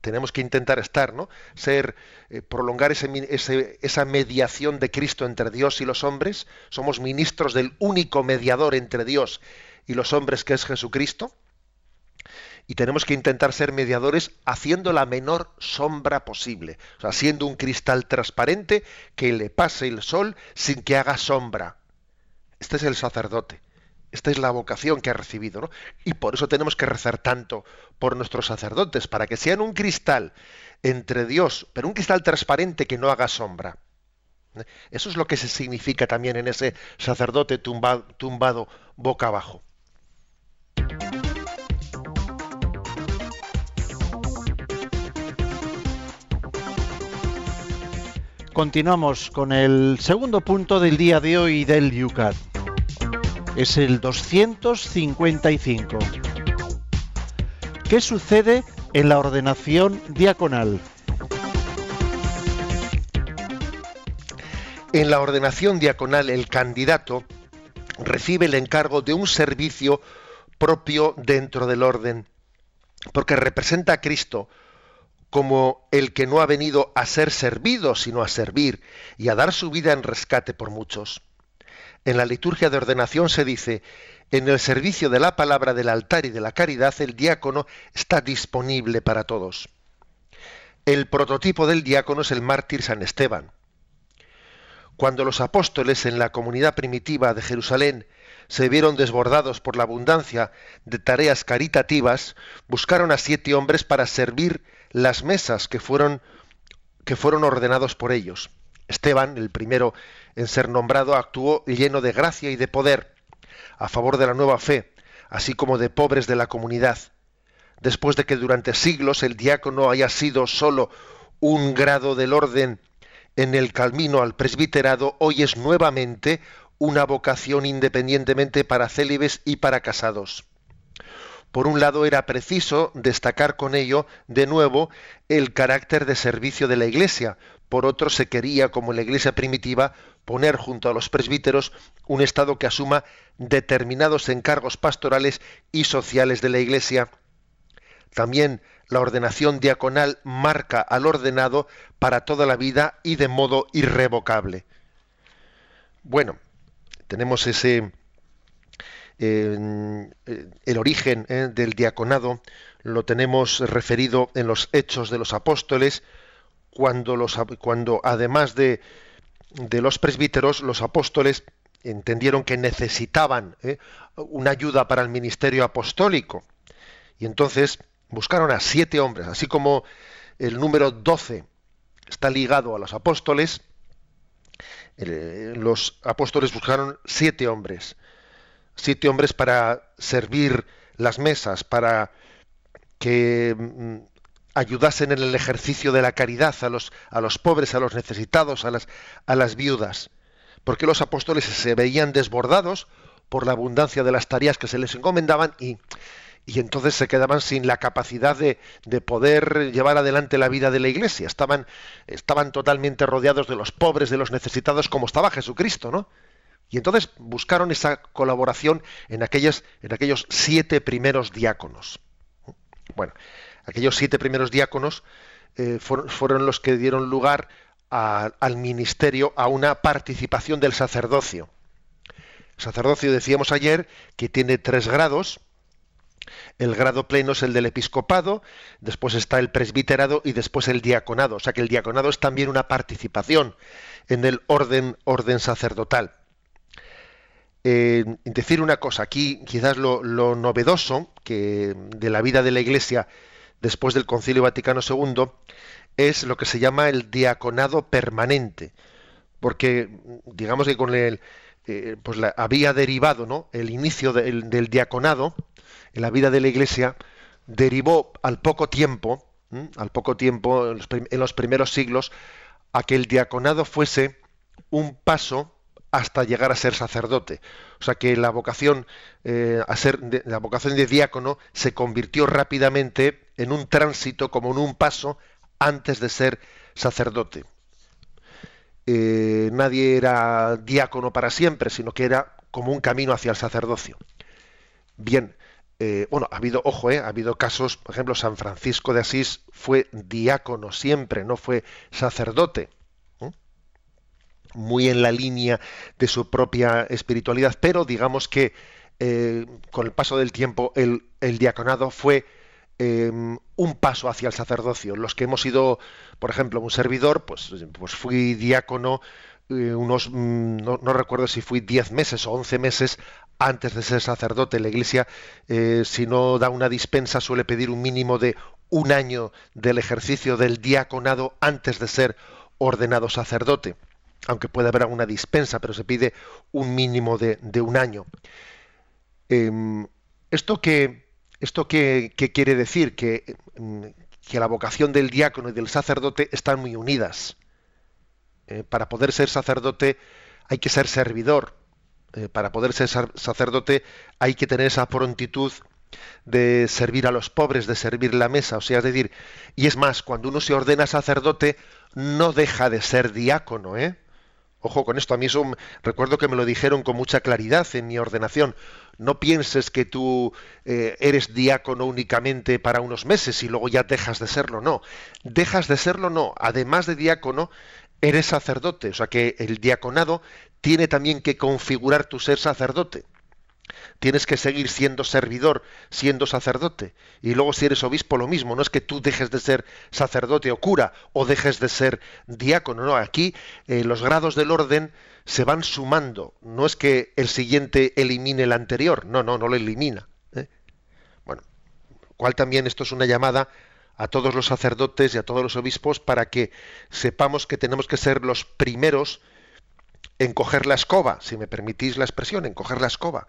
tenemos que intentar estar, ¿no? Ser, eh, prolongar esa mediación de Cristo entre Dios y los hombres. Somos ministros del único mediador entre Dios y los hombres que es Jesucristo y tenemos que intentar ser mediadores haciendo la menor sombra posible, o sea, siendo un cristal transparente que le pase el sol sin que haga sombra. Este es el sacerdote. Esta es la vocación que ha recibido, ¿no? Y por eso tenemos que rezar tanto por nuestros sacerdotes, para que sean un cristal entre Dios, pero un cristal transparente que no haga sombra. Eso es lo que se significa también en ese sacerdote tumbado boca abajo. Continuamos con el segundo punto del día de hoy del Yucat. Es el 255. ¿Qué sucede en la ordenación diaconal? En la ordenación diaconal el candidato recibe el encargo de un servicio propio dentro del orden, porque representa a Cristo como el que no ha venido a ser servido, sino a servir y a dar su vida en rescate por muchos. En la liturgia de ordenación se dice, en el servicio de la palabra del altar y de la caridad, el diácono está disponible para todos. El prototipo del diácono es el mártir San Esteban. Cuando los apóstoles en la comunidad primitiva de Jerusalén se vieron desbordados por la abundancia de tareas caritativas, buscaron a siete hombres para servir las mesas que fueron, que fueron ordenados por ellos. Esteban, el primero en ser nombrado, actuó lleno de gracia y de poder a favor de la nueva fe, así como de pobres de la comunidad. Después de que durante siglos el diácono haya sido sólo un grado del orden en el camino al presbiterado hoy es nuevamente una vocación independientemente para célibes y para casados. Por un lado era preciso destacar con ello de nuevo el carácter de servicio de la Iglesia, por otro se quería, como en la Iglesia primitiva, poner junto a los presbíteros un Estado que asuma determinados encargos pastorales y sociales de la Iglesia. También la ordenación diaconal marca al ordenado para toda la vida y de modo irrevocable. Bueno, tenemos ese eh, el origen eh, del diaconado lo tenemos referido en los hechos de los apóstoles cuando además de, los presbíteros los apóstoles entendieron que necesitaban eh, una ayuda para el ministerio apostólico. Y entonces buscaron a siete hombres, así como el número doce está ligado a los apóstoles, los apóstoles buscaron siete hombres, siete hombres para servir las mesas, para que mm, ayudasen en el ejercicio de la caridad a los, a los pobres, a los necesitados, a las, a las viudas. Porque los apóstoles se veían desbordados por la abundancia de las tareas que se les encomendaban y y entonces se quedaban sin la capacidad de, de, poder llevar adelante la vida de la iglesia. Estaban, estaban totalmente rodeados de los pobres, de los necesitados, como estaba Jesucristo, ¿no? Y entonces buscaron esa colaboración en, aquellas, en aquellos siete primeros diáconos. Bueno, aquellos siete primeros diáconos eh, fueron, los que dieron lugar al ministerio, a una participación del sacerdocio. El sacerdocio, decíamos ayer, que tiene tres grados, el grado pleno es el del episcopado, después está el presbiterado y después el diaconado. O sea que el diaconado es también una participación en el orden, orden sacerdotal. Eh, decir una cosa, aquí quizás lo, novedoso que de la vida de la Iglesia después del Concilio Vaticano II es lo que se llama el diaconado permanente, porque digamos que con el eh, pues había derivado ¿no? el inicio del diaconado en la vida de la Iglesia derivó al poco tiempo, al poco tiempo, en los, primeros siglos, a que el diaconado fuese un paso hasta llegar a ser sacerdote. O sea que la vocación eh, a ser de, la vocación de diácono se convirtió rápidamente en un tránsito, como en un paso antes de ser sacerdote. Eh, nadie era diácono para siempre, sino que era como un camino hacia el sacerdocio. Bien, eh, bueno, ha habido, ojo, ha habido casos, por ejemplo, San Francisco de Asís fue diácono siempre, no fue sacerdote, muy en la línea de su propia espiritualidad, pero digamos que eh, con el paso del tiempo el, diaconado fue em, un paso hacia el sacerdocio. Los que hemos sido, por ejemplo, un servidor, pues, pues fui diácono unos, mm, no, no, recuerdo si fui 10 meses o 11 meses antes de ser sacerdote. La Iglesia, eh, si no da una dispensa, suele pedir un mínimo de un año del ejercicio del diaconado antes de ser ordenado sacerdote. Aunque puede haber alguna dispensa, pero se pide un mínimo de, un año. Em, ¿Esto, qué, esto qué, quiere decir? Que, mm, que la vocación del diácono y del sacerdote están muy unidas. Eh, para poder ser sacerdote hay que ser servidor. Eh, para poder ser sacerdote hay que tener esa prontitud de servir a los pobres, de servir la mesa. O sea, es decir, y es más, cuando uno se ordena sacerdote, no deja de ser diácono, ¿eh? Ojo con esto, a mí eso recuerdo que me lo dijeron con mucha claridad en mi ordenación. No pienses que tú eh, eres diácono únicamente para unos meses y luego ya dejas de serlo, no. Dejas de serlo, no. Además de diácono, eres sacerdote. O sea que el diaconado tiene también que configurar tu ser sacerdote. Tienes que seguir siendo servidor, siendo sacerdote. Y luego si eres obispo lo mismo, no es que tú dejes de ser sacerdote o cura o dejes de ser diácono, no, aquí eh, los grados del orden se van sumando, no es que el siguiente elimine el anterior, no, no, no lo elimina. ¿eh? Bueno, cual también esto es una llamada a todos los sacerdotes y a todos los obispos para que sepamos que tenemos que ser los primeros en coger la escoba, si me permitís la expresión, en coger la escoba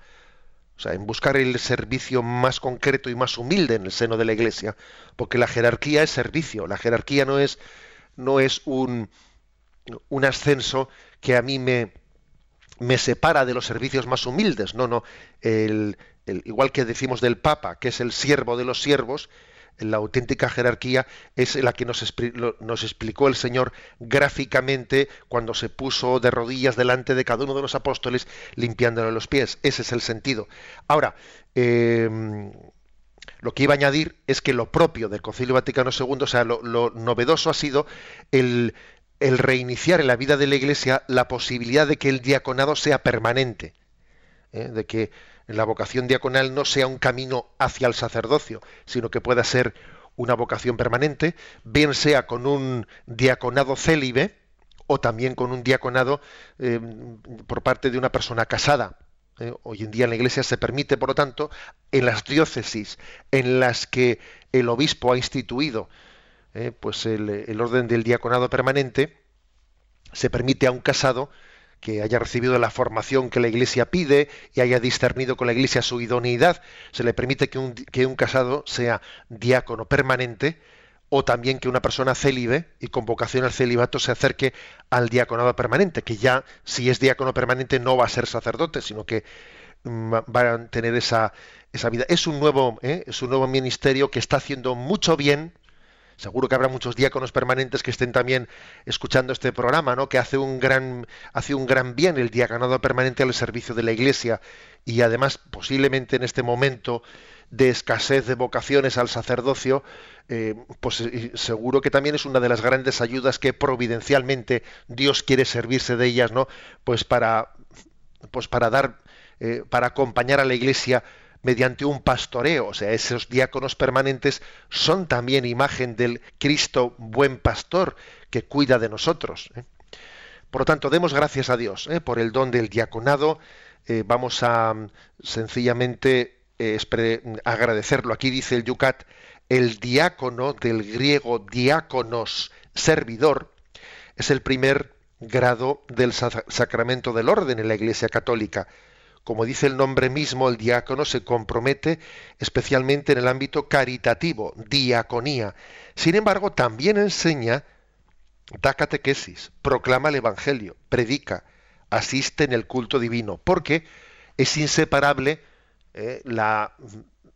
o sea, en buscar el servicio más concreto y más humilde en el seno de la Iglesia, porque la jerarquía es servicio, la jerarquía no es, no es un, un ascenso que a mí me, me separa de los servicios más humildes, no, no, el, igual que decimos del Papa, que es el siervo de los siervos, la auténtica jerarquía es la que nos, explicó el Señor gráficamente cuando se puso de rodillas delante de cada uno de los apóstoles limpiándole los pies. Ese es el sentido. Ahora, em, lo que iba a añadir es que lo propio del Concilio Vaticano II, o sea, lo, novedoso ha sido el, reiniciar en la vida de la Iglesia la posibilidad de que el diaconado sea permanente, ¿eh? de que la vocación diaconal no sea un camino hacia el sacerdocio, sino que pueda ser una vocación permanente, bien sea con un diaconado célibe o también con un diaconado eh, por parte de una persona casada. Eh, hoy en día en la Iglesia se permite, por lo tanto, en las diócesis en las que el obispo ha instituido eh, pues el orden del diaconado permanente, se permite a un casado que haya recibido la formación que la Iglesia pide y haya discernido con la Iglesia su idoneidad, se le permite que un, que un casado sea diácono permanente o también que una persona célibe y con vocación al celibato se acerque al diaconado permanente, que ya si es diácono permanente no va a ser sacerdote, sino que mm, va a tener esa, esa vida. Es un nuevo, ¿eh? es un nuevo ministerio que está haciendo mucho bien Seguro que habrá muchos diáconos permanentes que estén también escuchando este programa, ¿no? Que hace un gran, hace un gran bien el diaconado permanente al servicio de la Iglesia y además posiblemente en este momento de escasez de vocaciones al sacerdocio, eh, pues eh, seguro que también es una de las grandes ayudas que providencialmente Dios quiere servirse de ellas, ¿no? Pues para, pues para dar, eh, para acompañar a la Iglesia mediante un pastoreo, o sea, esos diáconos permanentes son también imagen del Cristo buen pastor que cuida de nosotros. ¿eh? Por lo tanto, demos gracias a Dios ¿eh? por el don del diaconado. Eh, vamos a mm, sencillamente agradecerlo. Aquí dice el Yucat, el diácono del griego diáconos, servidor, es el primer grado del sacramento del orden en la Iglesia Católica como dice el nombre mismo, el diácono se compromete especialmente en el ámbito caritativo, diaconía. Sin embargo, también enseña, da catequesis, proclama el Evangelio, predica, asiste en el culto divino, porque es inseparable eh, la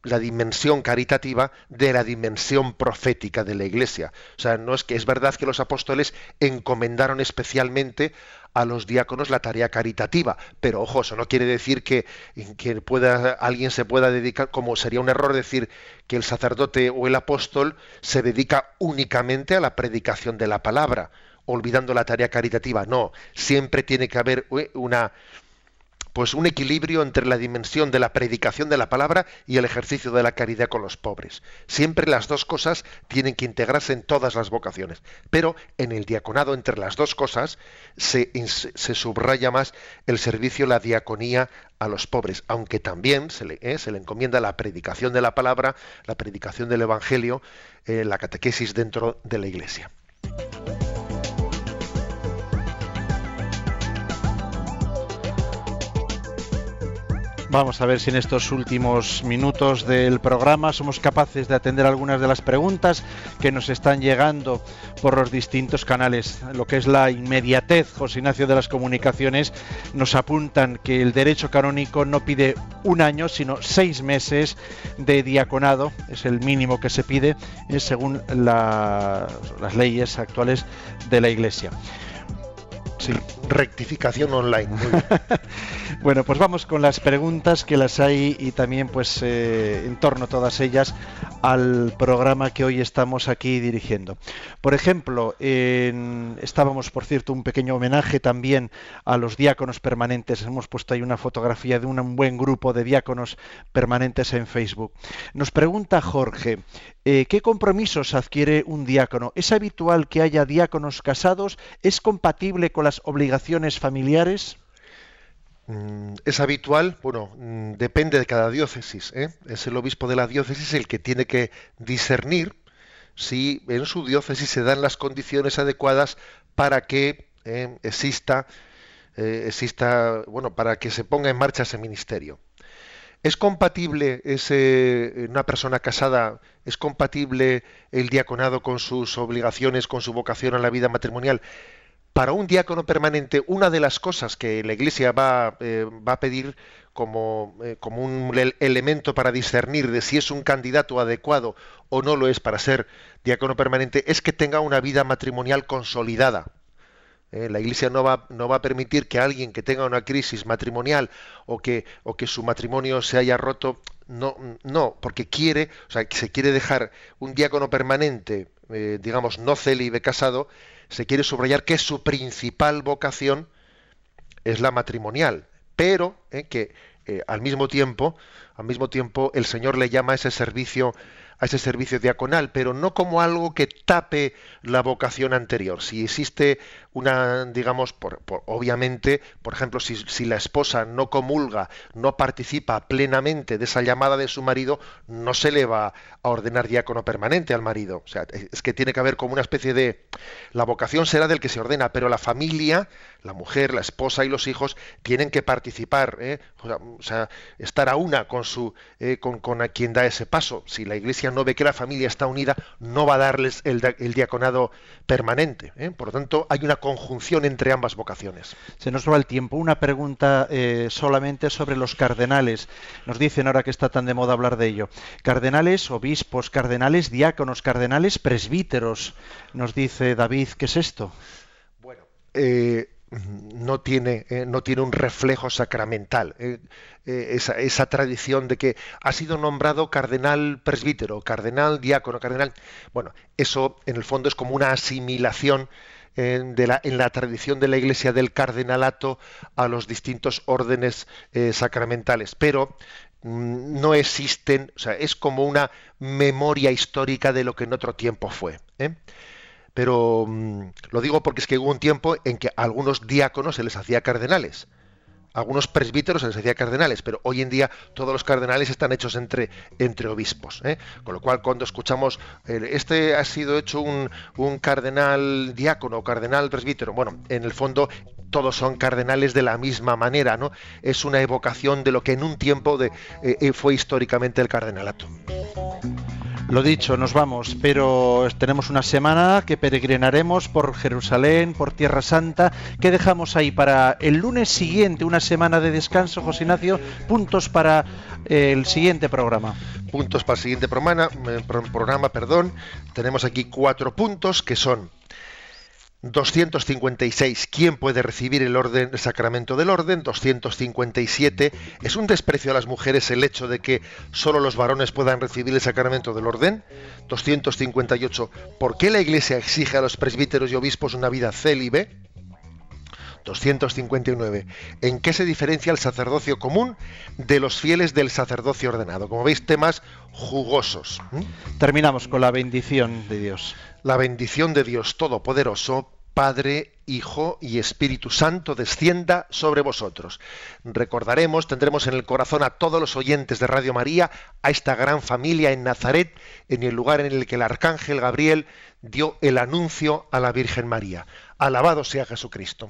la dimensión caritativa de la dimensión profética de la Iglesia. O sea, no es que es verdad que los apóstoles encomendaron especialmente a los diáconos la tarea caritativa, pero ojo, eso no quiere decir que, que pueda, alguien se pueda dedicar, como sería un error decir que el sacerdote o el apóstol se dedica únicamente a la predicación de la palabra, olvidando la tarea caritativa. No, siempre tiene que haber eh, una pues un equilibrio entre la dimensión de la predicación de la palabra y el ejercicio de la caridad con los pobres. Siempre las dos cosas tienen que integrarse en todas las vocaciones, pero en el diaconado entre las dos cosas se, subraya más el servicio, la diaconía a los pobres, aunque también se le, eh, encomienda la predicación de la palabra, la predicación del Evangelio, eh, la catequesis dentro de la Iglesia. Vamos a ver si en estos últimos minutos del programa somos capaces de atender algunas de las preguntas que nos están llegando por los distintos canales. Lo que es la inmediatez, José Ignacio de las Comunicaciones, nos apuntan que el derecho canónico no pide un año, sino seis meses de diaconado, es el mínimo que se pide eh, según las leyes actuales de la Iglesia. Sí. Rectificación online. [LAUGHS] bueno, pues vamos con las preguntas que las hay y también pues eh, en torno a todas ellas al programa que hoy estamos aquí dirigiendo. Por ejemplo, estábamos, por cierto, un pequeño homenaje también a los diáconos permanentes. Hemos puesto ahí una fotografía de un buen grupo de diáconos permanentes en Facebook. Nos pregunta Jorge, eh, ¿qué compromisos adquiere un diácono? ¿Es habitual que haya diáconos casados? ¿Es compatible con obligaciones familiares? Mm, es habitual, bueno, mm, depende de cada diócesis. ¿eh? Es el obispo de la diócesis el que tiene que discernir si en su diócesis se dan las condiciones adecuadas para que ¿eh? exista, eh, exista, bueno, para que se ponga en marcha ese ministerio. ¿Es compatible ese, una persona casada, es compatible el diaconado con sus obligaciones, con su vocación a la vida matrimonial? Para un diácono permanente, una de las cosas que la Iglesia va, eh, va a pedir como, eh, como un elemento para discernir de si es un candidato adecuado o no lo es para ser diácono permanente es que tenga una vida matrimonial consolidada. Eh, la Iglesia no va, no va a permitir que alguien que tenga una crisis matrimonial o que, o que su matrimonio se haya roto, no, no, porque quiere, o sea, se quiere dejar un diácono permanente, digamos, no célibe casado, se quiere subrayar que su principal vocación es la matrimonial, pero eh, que eh, al mismo tiempo, al mismo tiempo, el Señor le llama a ese servicio a ese servicio diaconal, pero no como algo que tape la vocación anterior. Si existe una, digamos, por, obviamente, por ejemplo, si, si, la esposa no comulga, no participa plenamente de esa llamada de su marido, no se le va a ordenar diácono permanente al marido. O sea, es que tiene que haber como una especie de... La vocación será del que se ordena, pero la familia, la mujer, la esposa y los hijos tienen que participar, ¿eh? o, sea, estar a una con, su, eh, con, con, a quien da ese paso. Si la Iglesia no ve que la familia está unida, no va a darles el, el diaconado permanente. ¿eh? Por lo tanto, hay una conjunción entre ambas vocaciones. Se nos va el tiempo. Una pregunta eh, solamente sobre los cardenales. Nos dicen ahora que está tan de moda hablar de ello. Cardenales, obispos, cardenales, diáconos, cardenales, presbíteros. Nos dice David, ¿qué es esto? Bueno, eh, no tiene, eh, no tiene un reflejo sacramental. esa, esa, tradición de que ha sido nombrado cardenal presbítero, cardenal diácono, cardenal. Bueno, eso en el fondo es como una asimilación en, la, tradición de la Iglesia del cardenalato a los distintos órdenes eh, sacramentales, pero mm, no existen, o sea, es como una memoria histórica de lo que en otro tiempo fue. ¿Eh? Pero mm, lo digo porque es que hubo un tiempo en que a algunos diáconos se les hacía cardenales algunos presbíteros se les decía cardenales, pero hoy en día todos los cardenales están hechos entre, entre obispos. ¿eh? Con lo cual, cuando escuchamos, este ha sido hecho un, un cardenal diácono o cardenal presbítero, bueno, en el fondo todos son cardenales de la misma manera, ¿no? Es una evocación de lo que en un tiempo eh, eh, fue históricamente el cardenalato. Lo dicho, nos vamos, pero tenemos una semana que peregrinaremos por Jerusalén, por Tierra Santa. ¿Qué dejamos ahí para el lunes siguiente, una semana de descanso, José Ignacio? Puntos para eh, el siguiente programa. Puntos para el siguiente programa, eh, programa, perdón. Tenemos aquí cuatro puntos que son 256. ¿Quién puede recibir el orden, el sacramento del orden? 257. ¿Es un desprecio a las mujeres el hecho de que solo los varones puedan recibir el sacramento del orden? 258. ¿Por qué la Iglesia exige a los presbíteros y obispos una vida célibe? 259. ¿En qué se diferencia el sacerdocio común de los fieles del sacerdocio ordenado? Como veis, temas jugosos. Terminamos con la bendición de Dios. La bendición de Dios Todopoderoso, Padre, Hijo y Espíritu Santo descienda sobre vosotros. Recordaremos, tendremos en el corazón a todos los oyentes de Radio María, a esta gran familia en Nazaret, en el lugar en el que el arcángel Gabriel dio el anuncio a la Virgen María. Alabado sea Jesucristo.